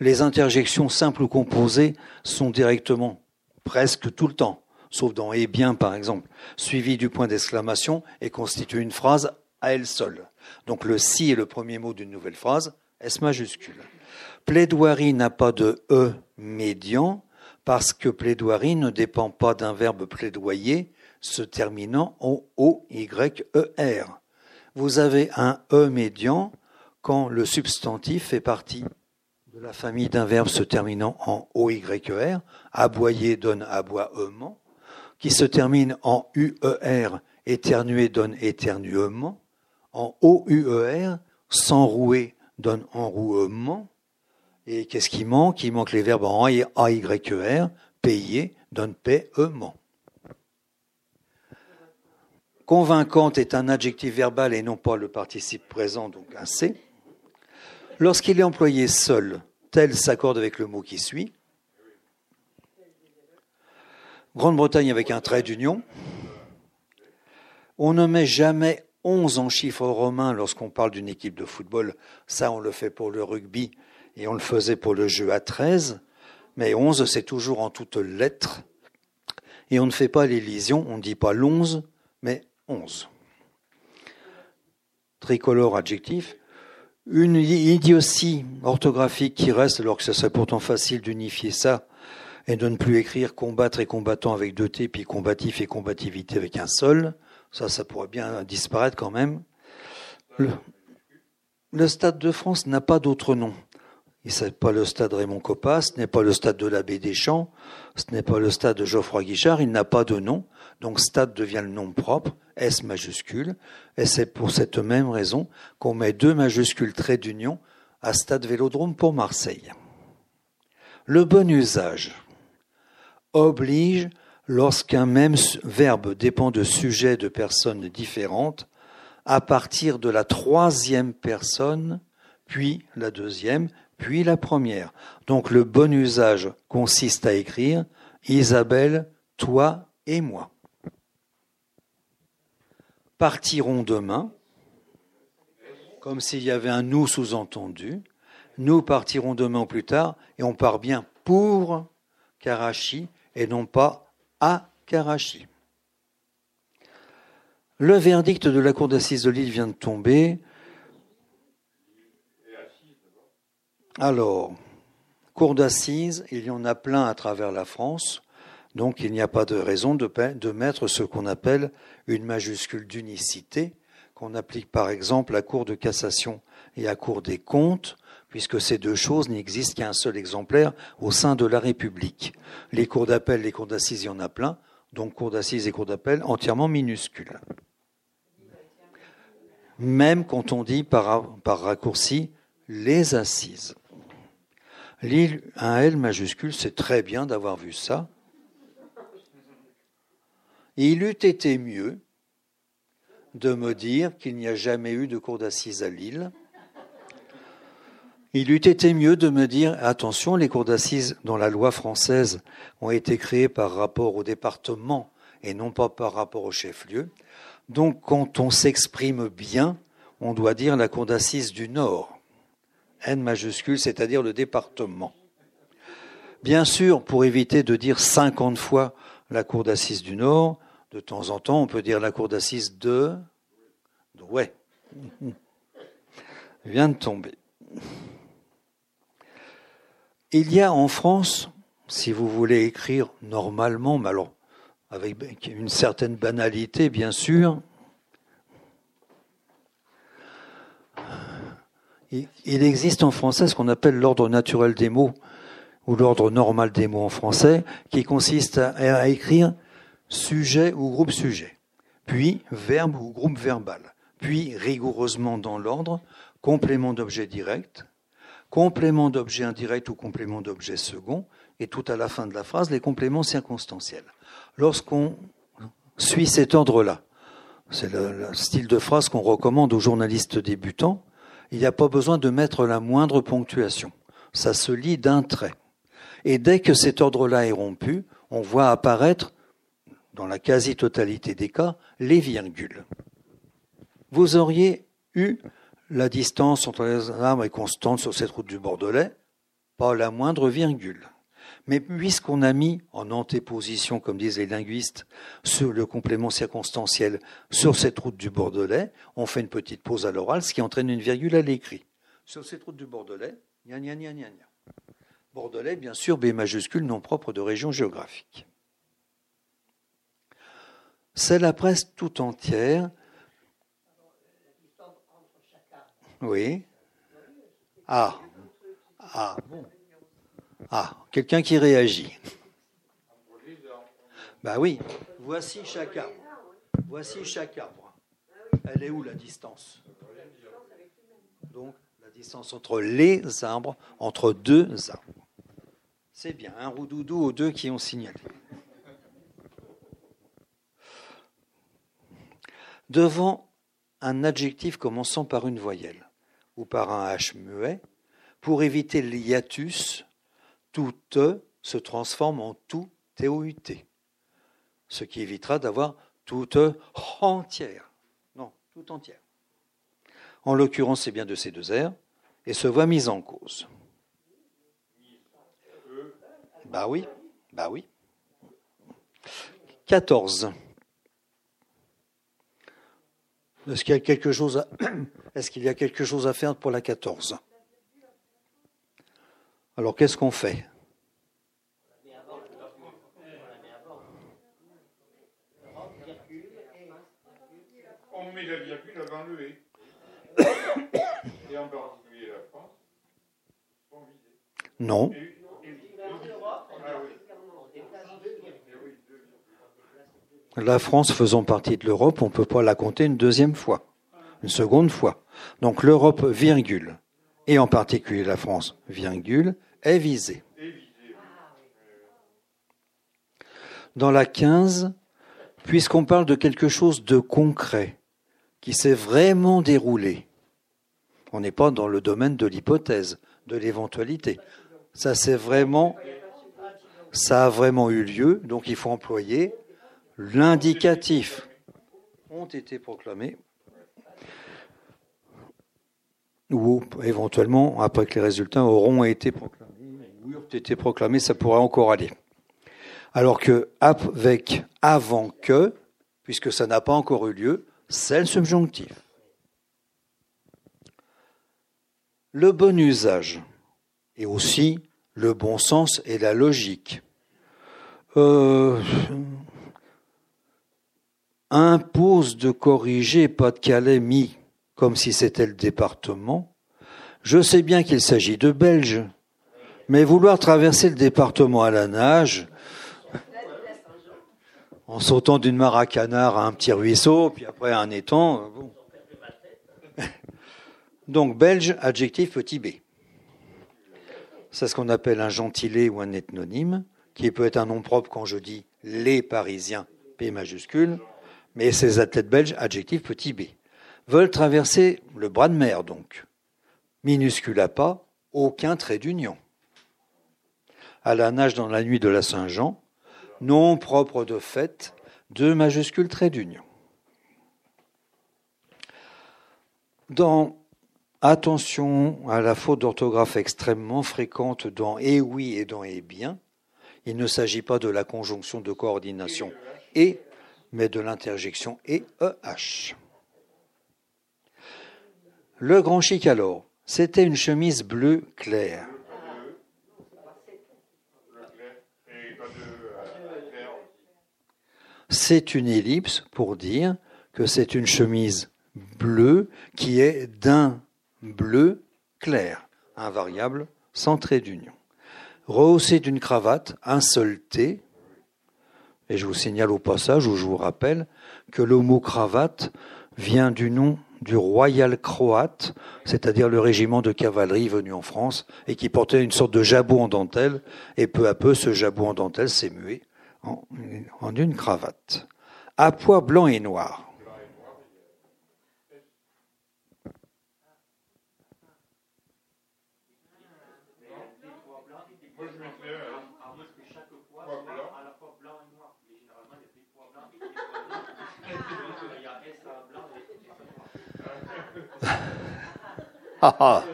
Les interjections simples ou composées sont directement, presque tout le temps, sauf dans et bien par exemple, suivi du point d'exclamation et constitue une phrase à elle seule. Donc le si est le premier mot d'une nouvelle phrase, S majuscule. Plaidoirie n'a pas de E médian parce que plaidoirie ne dépend pas d'un verbe plaidoyer se terminant en O-Y-E-R. Vous avez un E médian quand le substantif fait partie la famille d'un verbe se terminant en O-Y-E-R. Aboyer donne aboiement qui se termine en UER, éternuer donne éternuement, en OUER, s'enrouer donne enrouement, et qu'est-ce qui manque? Il manque les verbes en AYER, payer donne paiement. Convaincante est un adjectif verbal et non pas le participe présent, donc un C. Lorsqu'il est employé seul, tel s'accorde avec le mot qui suit. Grande-Bretagne avec un trait d'union. On ne met jamais 11 en chiffres romains lorsqu'on parle d'une équipe de football. Ça, on le fait pour le rugby et on le faisait pour le jeu à 13. Mais 11, c'est toujours en toutes lettres. Et on ne fait pas l'élision, on ne dit pas l'11, mais 11. Tricolore adjectif. Une idiotie orthographique qui reste, alors que ce serait pourtant facile d'unifier ça et de ne plus écrire combattre et combattant avec deux T, puis combatif et combativité avec un seul. Ça, ça pourrait bien disparaître quand même. Le, Stade de France n'a pas d'autre nom. Ce n'est pas le stade Raymond Coppa, ce n'est pas le stade de l'abbé Deschamps, ce n'est pas le stade de Geoffroy Guichard, il n'a pas de nom. Donc stade devient le nom propre, S majuscule, et c'est pour cette même raison qu'on met deux majuscules traits d'union à stade Vélodrome pour Marseille. Le bon usage oblige, lorsqu'un même verbe dépend de sujets de personnes différentes, à partir de la troisième personne, puis la deuxième, puis la première. Donc le bon usage consiste à écrire Isabelle, toi et moi. Partirons demain, comme s'il y avait un nous sous-entendu. Nous partirons demain ou plus tard, et on part bien pour Karachi, et non pas à Karachi. Le verdict de la Cour d'assises de Lille vient de tomber. Alors, Cour d'assises, il y en a plein à travers la France, Donc il n'y a pas de raison de, mettre ce qu'on appelle une majuscule d'unicité, qu'on applique par exemple à Cour de cassation et à Cour des comptes, puisque ces deux choses n'existent qu'un seul exemplaire au sein de la République. Les cours d'appel, les cours d'assises, il y en a plein, donc cours d'assises et cours d'appel entièrement minuscules. Même quand on dit par, par raccourci les assises. un L majuscule, c'est très bien d'avoir vu ça. Il eût été mieux de me dire qu'il n'y a jamais eu de cour d'assises à Lille. Il eût été mieux de me dire attention, les cours d'assises dans la loi française ont été créées par rapport au département et non pas par rapport au chef-lieu. Donc quand on s'exprime bien, on doit dire la cour d'assises du Nord. N majuscule, c'est-à-dire le département. Bien sûr, pour éviter de dire 50 fois la cour d'assises du Nord, de temps en temps, on peut dire la cour d'assises de. Ouais. Vient de tomber. Il y a en France, si vous voulez écrire normalement, mais alors avec une certaine banalité, bien sûr, il existe en français ce qu'on appelle l'ordre naturel des mots ou l'ordre normal des mots en français, qui consiste à, écrire sujet ou groupe sujet, puis verbe ou groupe verbal, puis rigoureusement dans l'ordre, complément d'objet direct, complément d'objet indirect ou complément d'objet second, et tout à la fin de la phrase, les compléments circonstanciels. Lorsqu'on suit cet ordre-là, c'est le, style de phrase qu'on recommande aux journalistes débutants, il n'y a pas besoin de mettre la moindre ponctuation. Ça se lit d'un trait. Et dès que cet ordre-là est rompu, on voit apparaître, dans la quasi-totalité des cas, les virgules. Vous auriez eu la distance entre les arbres est constante sur cette route du Bordelais, pas la moindre virgule. Mais puisqu'on a mis en antéposition, comme disent les linguistes, sur le complément circonstanciel sur cette route du Bordelais, on fait une petite pause à l'oral, ce qui entraîne une virgule à l'écrit. Sur cette route du Bordelais, gna gna gna gna gna. Bordelais, bien sûr, B majuscule, non propre de région géographique. C'est la presse tout entière. Oui. Ah. Ah. Ah, quelqu'un qui réagit. Bah oui, voici chaque arbre. Voici chaque arbre. Elle est où la distance? Donc la distance entre les arbres, entre deux arbres. C'est bien, un roudoudou aux deux qui ont signalé. Devant un adjectif commençant par une voyelle ou par un H muet, pour éviter l'hiatus, tout e se transforme en tout TOUT, ce qui évitera d'avoir toute e entière. Non, tout entière. En l'occurrence, c'est bien de ces deux airs, et se voit mise en cause. Bah oui, bah oui. 14. Est-ce qu'il y a quelque chose à, est-ce qu'il y a quelque chose à faire pour la 14 alors qu'est-ce qu'on fait? On met la virgule avant le et. Et en particulier la France sont visés. Non. La France faisant partie de l'Europe, on ne peut pas la compter une deuxième fois, une seconde fois. Donc l'Europe, virgule, et en particulier la France, virgule, est visée. Dans la 15, puisqu'on parle de quelque chose de concret, qui s'est vraiment déroulé, on n'est pas dans le domaine de l'hypothèse, de l'éventualité. Ça c'est vraiment, ça a vraiment eu lieu, donc il faut employer l'indicatif. Ont été proclamés ou éventuellement, après que les résultats auront été proclamés, ça pourrait encore aller. Alors que avec avant que, puisque ça n'a pas encore eu lieu, c'est le subjonctif. Le bon usage et aussi le bon sens et la logique euh, impose de corriger Pas-de-Calais mis comme si c'était le département. Je sais bien qu'il s'agit de Belges, mais vouloir traverser le département à la nage, en sautant d'une mare à canard à un petit ruisseau, puis après à un étang, bon. Donc belge, adjectif petit b. C'est ce qu'on appelle un gentilé ou un ethnonyme, qui peut être un nom propre quand je dis les Parisiens, P majuscule, mais ces athlètes belges, adjectif petit b, veulent traverser le bras de mer donc. Minuscule à pas, aucun trait d'union. À la nage dans la nuit de la Saint-Jean, nom propre de fête, deux majuscules traits d'union. Dans Attention à la faute d'orthographe extrêmement fréquente dans et oui et dans et bien. Il ne s'agit pas de la conjonction de coordination et, mais de l'interjection et EH. Le grand chic alors, c'était une chemise bleue claire. C'est une ellipse pour dire que c'est une chemise bleue qui est d'un bleu clair, invariable, sans trait d'union. Rehaussé d'une cravate, un seul T, et je vous signale au passage, ou je vous rappelle, que le mot cravate vient du nom du Royal Croate, c'est-à-dire le régiment de cavalerie venu en France et qui portait une sorte de jabot en dentelle, et peu à peu ce jabot en dentelle s'est mué en, une cravate. À pois blanc et noir.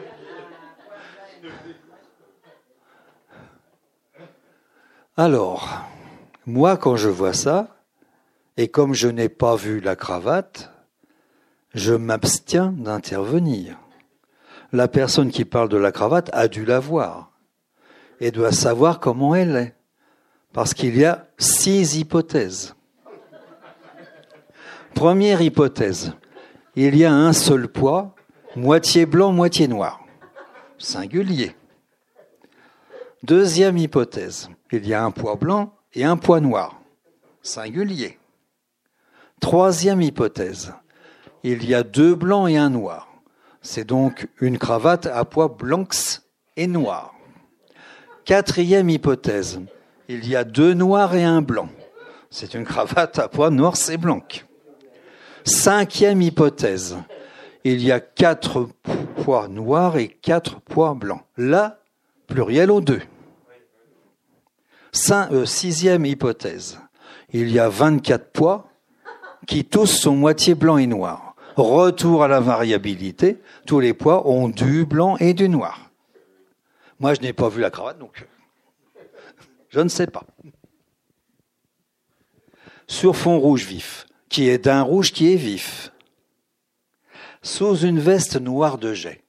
Alors, moi, quand je vois ça, et comme je n'ai pas vu la cravate, je m'abstiens d'intervenir. La personne qui parle de la cravate a dû la voir et doit savoir comment elle est. Parce qu'il y a six hypothèses. Première hypothèse, il y a un seul poids moitié blanc, moitié noir. Singulier. Deuxième hypothèse, il y a un poids blanc et un poids noir. Singulier. Troisième hypothèse, il y a deux blancs et un noir. C'est donc une cravate à poids blancs et noirs. Quatrième hypothèse, il y a deux noirs et un blanc. C'est une cravate à poids noirs et blancs. Cinquième hypothèse, il y a quatre poids noirs et quatre poids blancs. Là, pluriel aux deux. Euh, sixième hypothèse. Il y a 24 poids qui tous sont moitié blanc et noir. Retour à la variabilité, tous les poids ont du blanc et du noir. Moi, je n'ai pas vu la cravate, donc je ne sais pas. Sur fond rouge vif, qui est d'un rouge qui est vif sous une veste noire de jet.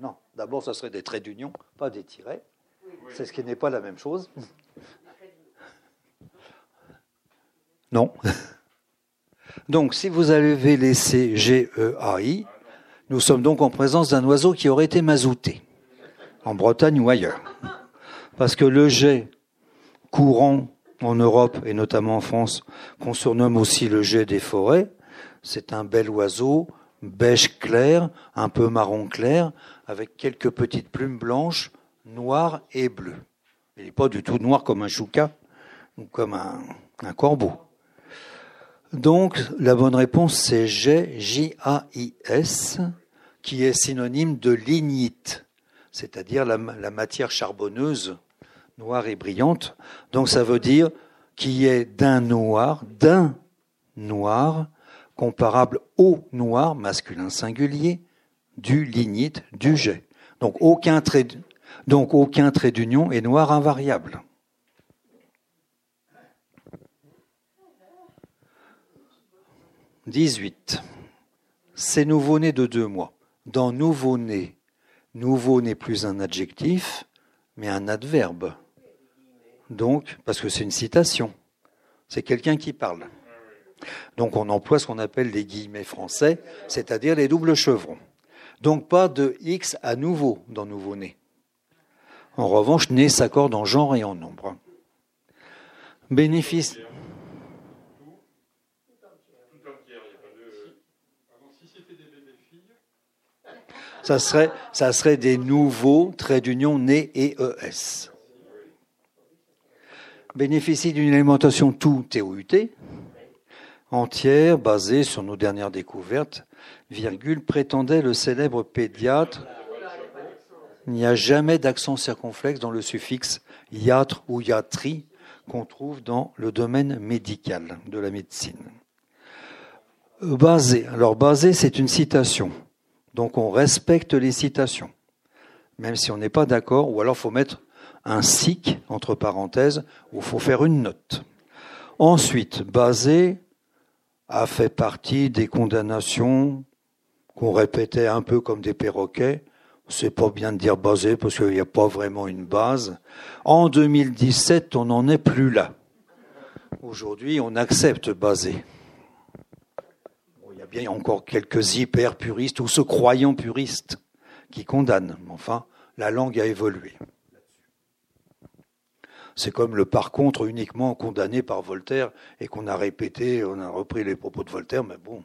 Non, d'abord, ce serait des traits d'union, pas des tirets. C'est ce qui n'est pas la même chose. Non. Donc, si vous avez laissé G-E-A-I, nous sommes donc en présence d'un oiseau qui aurait été mazouté, en Bretagne ou ailleurs. Parce que le jet courant en Europe et notamment en France, qu'on surnomme aussi le jet des forêts, c'est un bel oiseau, beige clair, un peu marron clair, avec quelques petites plumes blanches, noires et bleues. Il n'est pas du tout noir comme un chouca ou comme un, un corbeau. Donc, la bonne réponse, c'est J-A-I-S, qui est synonyme de lignite, c'est-à-dire la, matière charbonneuse, noire et brillante. Donc, ça veut dire qui est d'un noir, d'un noir, comparable au noir, masculin singulier, du lignite, du jet. Donc aucun trait d'union est noir invariable. 18. C'est nouveau-né de deux mois. Dans nouveau-né, nouveau n'est plus un adjectif, mais un adverbe. Donc, parce que c'est une citation. C'est quelqu'un qui parle. Donc on emploie ce qu'on appelle les guillemets français, c'est-à-dire les doubles chevrons. Donc pas de X à nouveau dans nouveau-né. En revanche, né s'accorde en genre et en nombre. Bénéfice. Ça serait, des nouveaux traits d'union nés et ES. Bénéficie d'une alimentation tout TOUT, entière, basée sur nos dernières découvertes, virgule, prétendait le célèbre pédiatre. Il n'y a jamais d'accent circonflexe dans le suffixe iatre ou iatri qu'on trouve dans le domaine médical de la médecine. Basé. Alors basé, c'est une citation. Donc on respecte les citations, même si on n'est pas d'accord, ou alors il faut mettre un sic entre parenthèses, ou il faut faire une note. Ensuite, basé a fait partie des condamnations qu'on répétait un peu comme des perroquets. C'est pas bien de dire basé parce qu'il n'y a pas vraiment une base. En 2017, on n'en est plus là. Aujourd'hui, on accepte basé il y a encore quelques hyper puristes ou se croyant puristes qui condamnent. Enfin, la langue a évolué. C'est comme le par contre uniquement condamné par Voltaire et qu'on a répété, on a repris les propos de Voltaire, mais bon,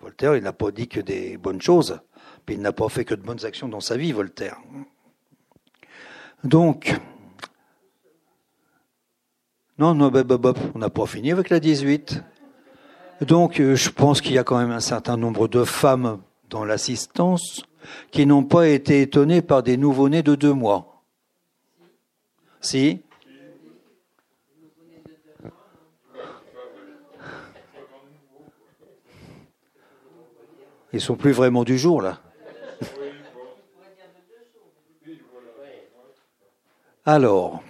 Voltaire, il n'a pas dit que des bonnes choses, puis il n'a pas fait que de bonnes actions dans sa vie, Voltaire. Donc, non, non, bah, bah, bah, on n'a pas fini avec la 18. Donc, euh, je pense qu'il y a quand même un certain nombre de femmes dans l'assistance qui n'ont pas été étonnées par des nouveau-nés de deux mois. Si? Ils sont plus vraiment du jour, là. Alors,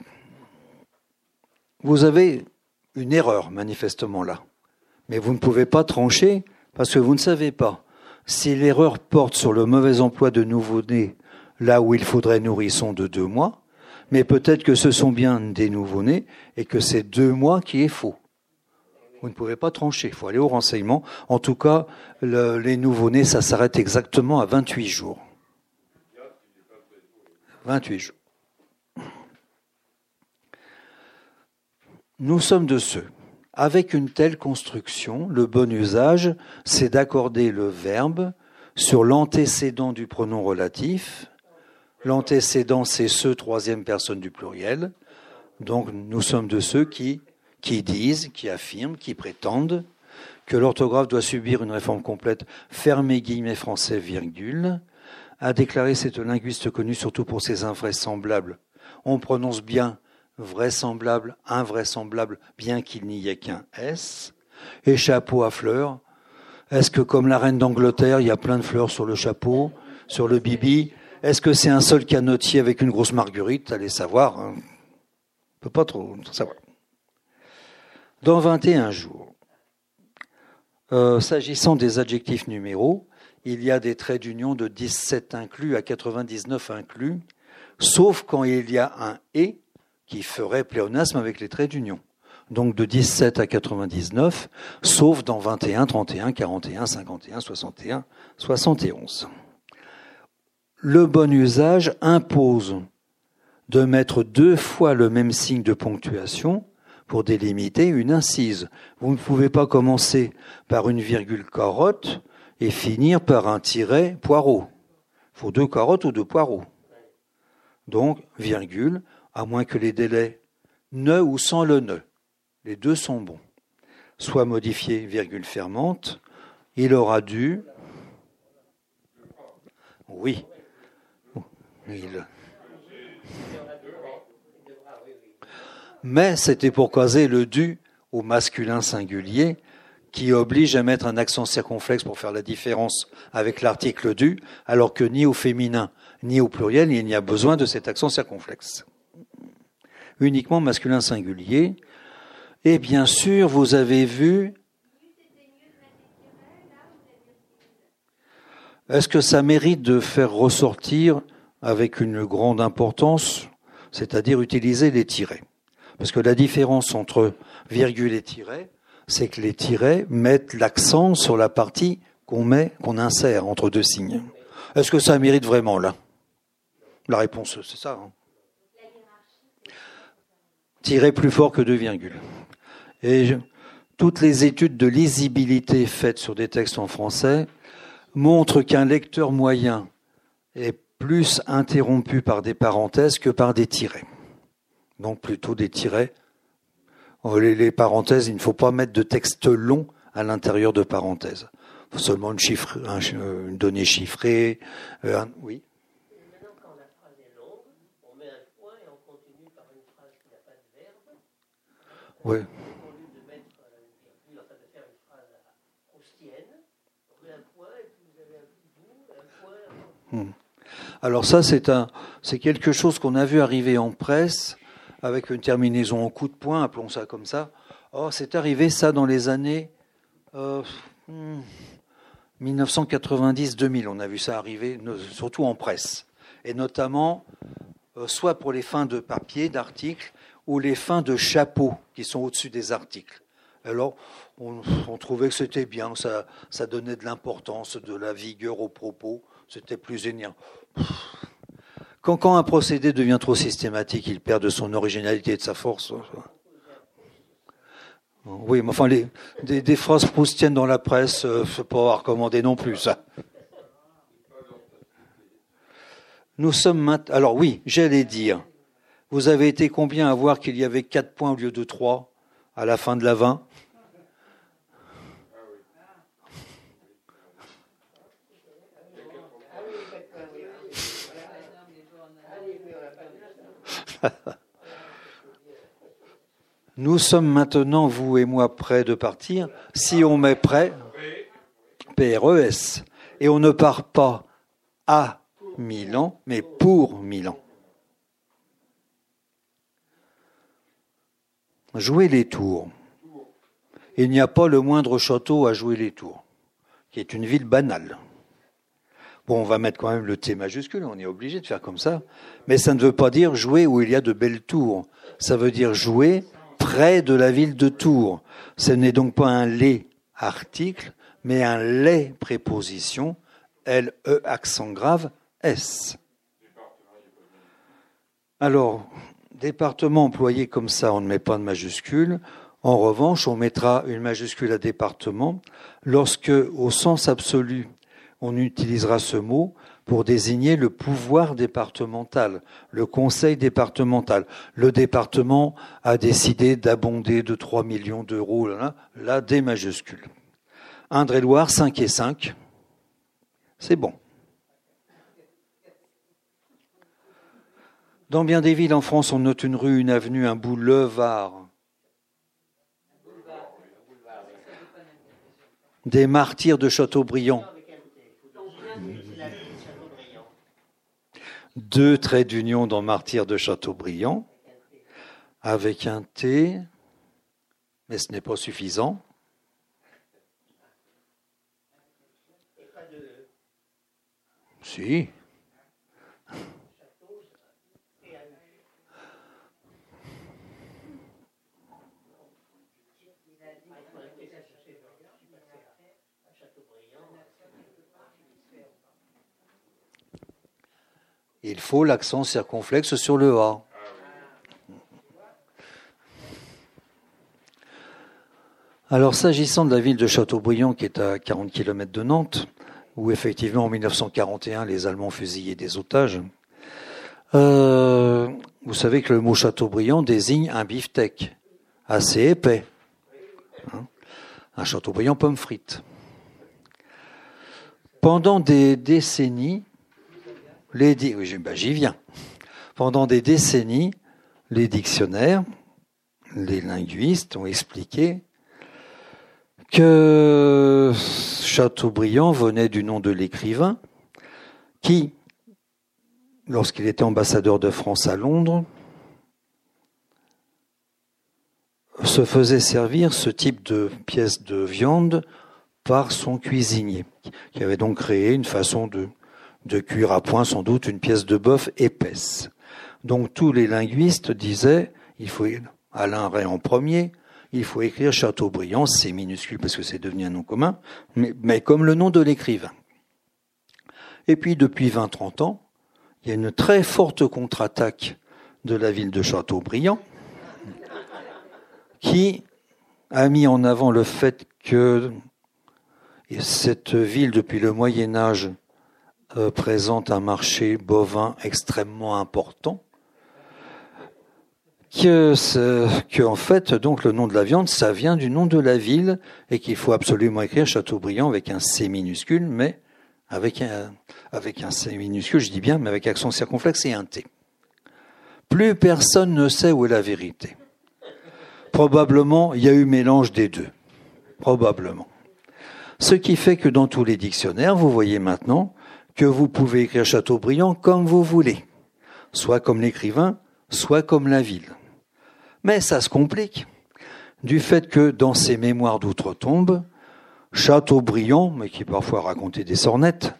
vous avez une erreur, manifestement, là. Mais vous ne pouvez pas trancher parce que vous ne savez pas. Si l'erreur porte sur le mauvais emploi de nouveau-nés là où il faudrait nourrisson de deux mois, mais peut-être que ce sont bien des nouveau-nés et que c'est deux mois qui est faux. Vous ne pouvez pas trancher, il faut aller au renseignement. En tout cas, les nouveau-nés, ça s'arrête exactement à 28 jours. 28 jours. Nous sommes de ceux avec une telle construction, le bon usage, c'est d'accorder le verbe sur l'antécédent du pronom relatif. L'antécédent, c'est ce troisième personne du pluriel. Donc nous sommes de ceux qui, qui disent, qui affirment, qui prétendent que l'orthographe doit subir une réforme complète, fermez guillemets français, virgule, a déclaré cette linguiste connue surtout pour ses invraisemblables. On prononce bien vraisemblable, invraisemblable, bien qu'il n'y ait qu'un S, et chapeau à fleurs. Est-ce que comme la reine d'Angleterre, il y a plein de fleurs sur le chapeau, sur le bibi? Est-ce que c'est un seul canotier avec une grosse marguerite? Allez savoir. Hein. On peut pas trop savoir. Dans 21 jours, euh, s'agissant des adjectifs numéros, il y a des traits d'union de 17 inclus à 99 inclus, sauf quand il y a un et qui ferait pléonasme avec les traits d'union. Donc de 17 à 99, sauf dans 21, 31, 41, 51, 61, 71. Le bon usage impose de mettre deux fois le même signe de ponctuation pour délimiter une incise. Vous ne pouvez pas commencer par une virgule carotte et finir par un tiret poireau. Il faut deux carottes ou deux poireaux. Donc, virgule, à moins que les délais ne ou sans le ne, les deux sont bons, soit modifiés, virgule fermante, il aura dû. Oui. Mais c'était pour causer le dû au masculin singulier qui oblige à mettre un accent circonflexe pour faire la différence avec l'article du, alors que ni au féminin ni au pluriel il n'y a besoin de cet accent circonflexe uniquement masculin singulier. Et bien sûr, vous avez vu. Est-ce que ça mérite de faire ressortir avec une grande importance, c'est-à-dire utiliser les tirets? Parce que la différence entre virgule et tiret, c'est que les tirets mettent l'accent sur la partie qu'on met, qu'on insère entre deux signes. Est-ce que ça mérite vraiment là? La réponse, c'est ça. Hein. Tirer plus fort que deux virgules. Et toutes les études de lisibilité faites sur des textes en français montrent qu'un lecteur moyen est plus interrompu par des parenthèses que par des tirets. Donc plutôt des tirets. Oh, les, parenthèses, il ne faut pas mettre de texte long à l'intérieur de parenthèses. Faut seulement une, une donnée chiffrée. Euh, oui. Hmm. Alors ça, c'est quelque chose qu'on a vu arriver en presse avec une terminaison en coup de poing, appelons ça comme ça. Oh, c'est arrivé ça dans les années 1990-2000. Euh, hmm, On a vu ça arriver, surtout en presse, et notamment euh, soit pour les fins de papier, d'articles, ou les fins de chapeaux qui sont au-dessus des articles. Alors, on, trouvait que c'était bien, ça, ça donnait de l'importance, de la vigueur au propos, c'était plus énervant. Quand, un procédé devient trop systématique, il perd de son originalité et de sa force. Oui, mais enfin, des, phrases proustiennes dans la presse, euh, ne pas recommander non plus, ça. Nous sommes maintenant. Alors oui, j'allais dire, vous avez été combien à voir qu'il y avait 4 points au lieu de 3 à la fin de la 20 Nous sommes maintenant, vous et moi, prêts de partir. Si on met prêt, PRES, et on ne part pas à Milan, mais pour Milan. Jouer les tours. Il n'y a pas le moindre château à jouer les tours, qui est une ville banale. Bon, on va mettre quand même le T majuscule, on est obligé de faire comme ça. Mais ça ne veut pas dire jouer où il y a de belles tours. Ça veut dire jouer près de la ville de Tours. Ce n'est donc pas un les article, mais un les préposition, L-E accent grave, S. Alors, département employé comme ça, on ne met pas de majuscule. En revanche, on mettra une majuscule à département lorsque, au sens absolu, on utilisera ce mot pour désigner le pouvoir départemental, le conseil départemental. Le département a décidé d'abonder de 3 millions d'euros, là, des majuscules. Indre-et-Loire, 5 et 5. C'est bon. Dans bien des villes en France, on note une rue, une avenue, un boulevard. Des martyrs de Châteaubriand. deux traits d'union dans Martyr de Chateaubriand, avec un T, mais ce n'est pas suffisant. Si. Il faut l'accent circonflexe sur le A. Alors s'agissant de la ville de Châteaubriand qui est à 40 km de Nantes, où effectivement en 1941 les Allemands fusillaient des otages, euh, vous savez que le mot Châteaubriand désigne un beefsteak assez épais. Hein. un Châteaubriand pomme frite. Pendant des décennies, ben, j'y viens. Pendant des décennies, les dictionnaires, les linguistes ont expliqué que Chateaubriand venait du nom de l'écrivain qui, lorsqu'il était ambassadeur de France à Londres, se faisait servir ce type de pièce de viande par son cuisinier, qui avait donc créé une façon de, de cuire à point sans doute une pièce de bœuf épaisse. Donc tous les linguistes disaient, il faut Alain Ray en premier, il faut écrire Chateaubriand, c'est minuscule parce que c'est devenu un nom commun, mais, comme le nom de l'écrivain. Et puis depuis 20-30 ans, il y a une très forte contre-attaque de la ville de Châteaubriand qui a mis en avant le fait que cette ville, depuis le Moyen Âge, euh, présente un marché bovin extrêmement important. Que, que, en fait, donc le nom de la viande, ça vient du nom de la ville et qu'il faut absolument écrire Châteaubriand avec un C minuscule, mais avec un, avec un C minuscule, je dis bien, mais avec accent circonflexe et un T. Plus personne ne sait où est la vérité. Probablement, il y a eu mélange des deux. Probablement. Ce qui fait que dans tous les dictionnaires, vous voyez maintenant que vous pouvez écrire Chateaubriand comme vous voulez, soit comme l'écrivain, soit comme la ville. Mais ça se complique, du fait que dans ses mémoires d'outre-tombe, Chateaubriand, mais qui parfois racontait des sornettes,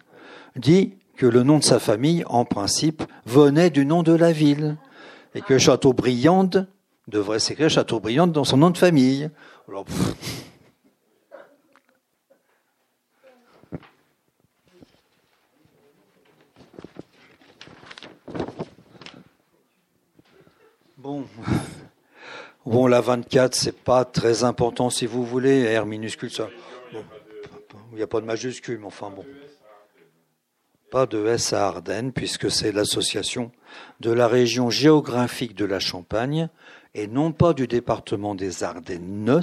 dit que le nom de sa famille, en principe, venait du nom de la ville, et que Chateaubriand devrait s'écrire Chateaubriand dans son nom de famille. Bon. Bon, la 24, c'est pas très important si vous voulez. R minuscule, ça. Il n'y a pas de majuscule, mais enfin bon. Pas de S à Ardennes, puisque c'est l'association de la région géographique de la Champagne, et non pas du département des Ardennes,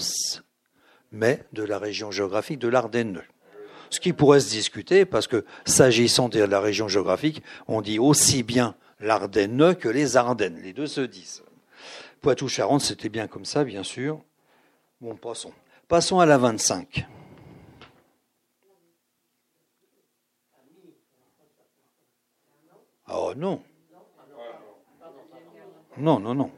mais de la région géographique de l'Ardenne. Ce qui pourrait se discuter, parce que s'agissant de la région géographique, on dit aussi bien l'Ardenne que les Ardennes. Les deux se disent. Poitou-Charentes, c'était bien comme ça, bien sûr. Bon, passons. Passons à la 25. Oh non. Non, non, non.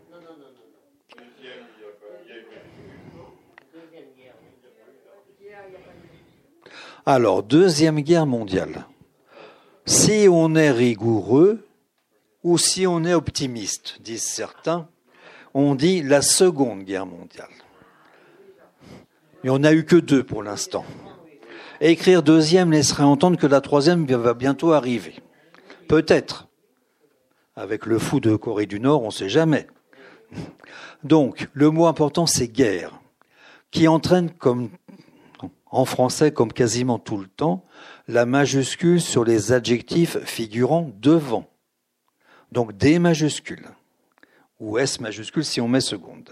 Alors, Deuxième Guerre mondiale. Si on est rigoureux ou si on est optimiste, disent certains, on dit la Seconde Guerre mondiale. Mais on n'a eu que deux pour l'instant. Écrire deuxième laisserait entendre que la troisième va bientôt arriver. Peut-être. Avec le fou de Corée du Nord, on ne sait jamais. Donc, le mot important, c'est guerre, qui entraîne, comme en français, comme quasiment tout le temps, la majuscule sur les adjectifs figurant devant. Donc, des majuscules ou S majuscule si on met seconde.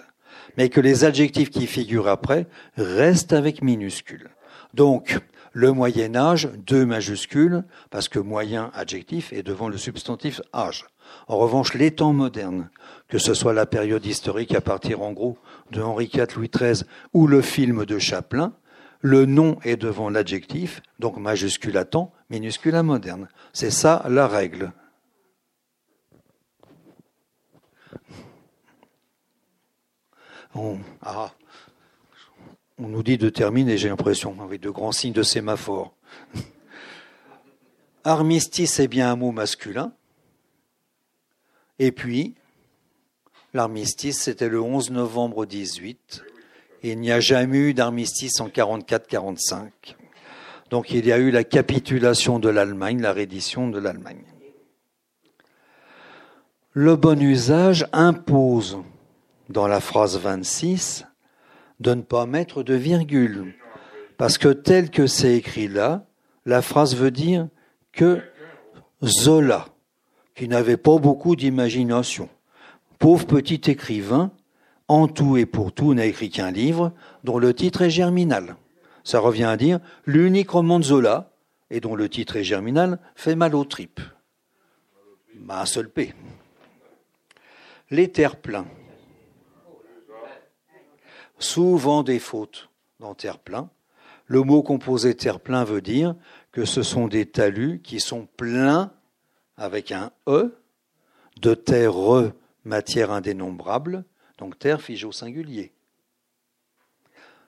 Mais que les adjectifs qui figurent après restent avec minuscule. Donc, le Moyen Âge, deux majuscules, parce que moyen adjectif est devant le substantif âge. En revanche, les temps modernes, que ce soit la période historique à partir en gros de Henri IV, Louis XIII ou le film de Chaplin, le nom est devant l'adjectif, donc majuscule à temps, minuscule à moderne. C'est ça la règle. On, ah, on nous dit de terminer, j'ai l'impression, avec de grands signes de sémaphore. Armistice est bien un mot masculin. Et puis, l'armistice, c'était le 11 novembre 18. Et il n'y a jamais eu d'armistice en 44-45. Donc il y a eu la capitulation de l'Allemagne, la reddition de l'Allemagne. Le bon usage impose dans la phrase 26 de ne pas mettre de virgule. Parce que tel que c'est écrit là, la phrase veut dire que Zola, qui n'avait pas beaucoup d'imagination, pauvre petit écrivain, en tout et pour tout n'a écrit qu'un livre dont le titre est germinal. Ça revient à dire l'unique roman de Zola, et dont le titre est germinal, fait mal aux tripes. Bah, un seul P. Les terres pleins souvent des fautes dans terre-plein. Le mot composé terre-plein veut dire que ce sont des talus qui sont pleins avec un E de terre, matière indénombrable, donc terre figée au singulier.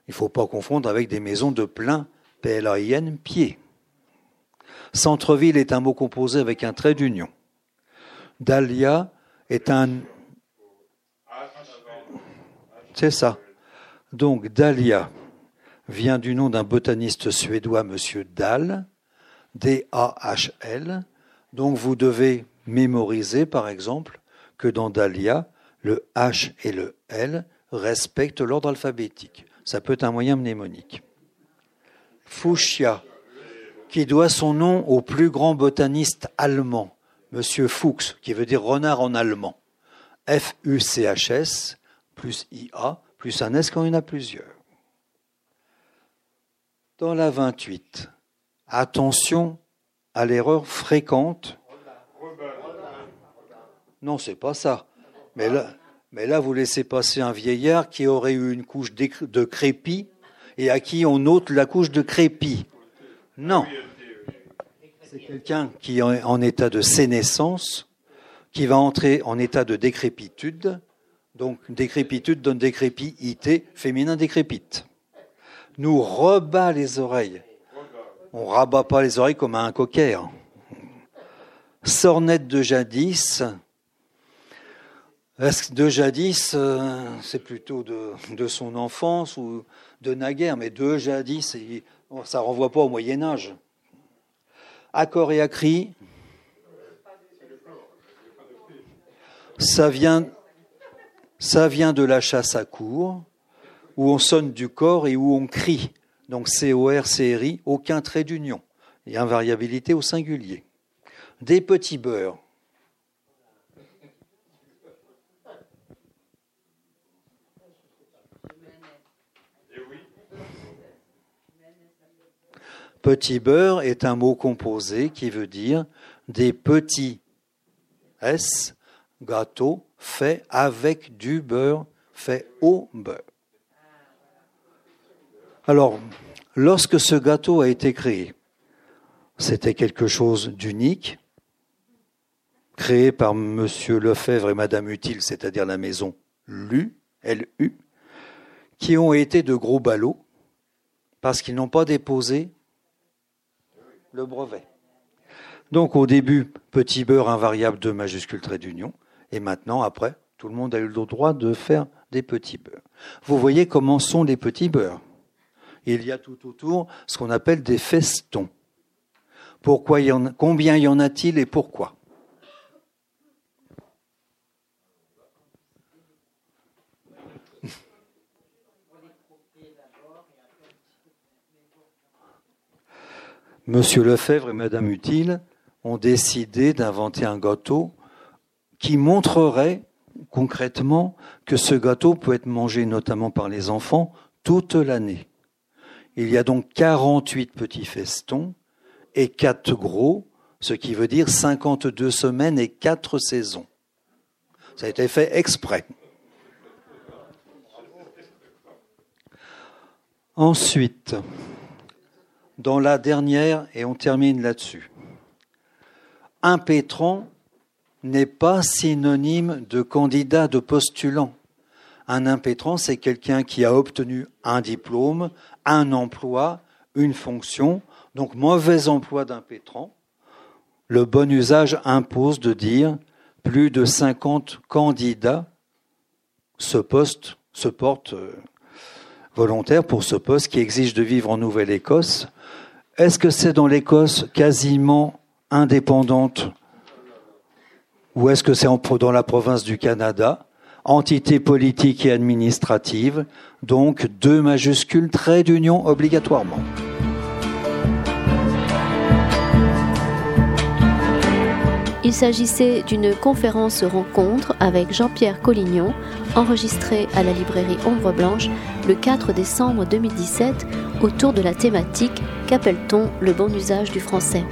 Il ne faut pas confondre avec des maisons de plein P-L-A-I-N, pied. Centre-ville est un mot composé avec un trait d'union. Dahlia est un... C'est ça. Donc Dahlia vient du nom d'un botaniste suédois, Monsieur Dahl, D-A-H-L. Donc vous devez mémoriser, par exemple, que dans Dahlia, le H et le L respectent l'ordre alphabétique. Ça peut être un moyen mnémonique. Fuchsia, qui doit son nom au plus grand botaniste allemand, Monsieur Fuchs, qui veut dire renard en allemand. F-U-C-H-S, plus I-A, plus un S quand il y en a plusieurs. Dans la 28, attention à l'erreur fréquente. Non, c'est pas ça. Mais là, mais là, vous laissez passer un vieillard qui aurait eu une couche de crépi et à qui on ôte la couche de crépi. Non. C'est quelqu'un qui est en état de sénescence, qui va entrer en état de décrépitude. Donc, décrépitude donne décrépité, féminin décrépite. Nous rebat les oreilles. On rabat pas les oreilles comme à un coquère. Sornette de jadis, de jadis, euh, c'est plutôt de, son enfance ou de naguère, mais de jadis, ça ne renvoie pas au Moyen Âge. Accord et acri, ça vient, ça vient de la chasse à cour, où on sonne du corps et où on crie. Donc C-O-R, C-R-I, aucun trait d'union et invariabilité au singulier. Des petits beurres. Petit beurre est un mot composé qui veut dire des petits S gâteaux faits avec du beurre, fait au beurre. Alors, lorsque ce gâteau a été créé, c'était quelque chose d'unique, créé par M. Lefebvre et Madame Utile, c'est-à-dire la maison LU, LU, qui ont été de gros ballots parce qu'ils n'ont pas déposé le brevet. Donc au début, petit beurre invariable de majuscule trait d'union, et maintenant, après, tout le monde a eu le droit de faire des petits beurres. Vous voyez comment sont les petits beurres. Il y a tout autour ce qu'on appelle des festons. Pourquoi combien y en a-t-il et pourquoi? Monsieur Lefebvre et Madame Utile ont décidé d'inventer un gâteau qui montrerait concrètement que ce gâteau peut être mangé notamment par les enfants toute l'année. Il y a donc 48 petits festons et 4 gros, ce qui veut dire 52 semaines et 4 saisons. Ça a été fait exprès. Ensuite, dans la dernière, et on termine là-dessus. Impétrant n'est pas synonyme de candidat, de postulant. Un impétrant, c'est quelqu'un qui a obtenu un diplôme, un emploi, une fonction. Donc, mauvais emploi d'impétrant. Le bon usage impose de dire plus de 50 candidats se, poste, se portent euh, volontaires pour ce poste qui exige de vivre en Nouvelle-Écosse est-ce que c'est dans l'Écosse quasiment indépendante ou est-ce que c'est dans la province du Canada Entité politique et administrative, donc deux majuscules, traits d'union obligatoirement. Il s'agissait d'une conférence rencontre avec Jean-Pierre Collignon, enregistrée à la librairie Ombre Blanche le 4 décembre 2017 autour de la thématique Qu'appelle-t-on le bon usage du français?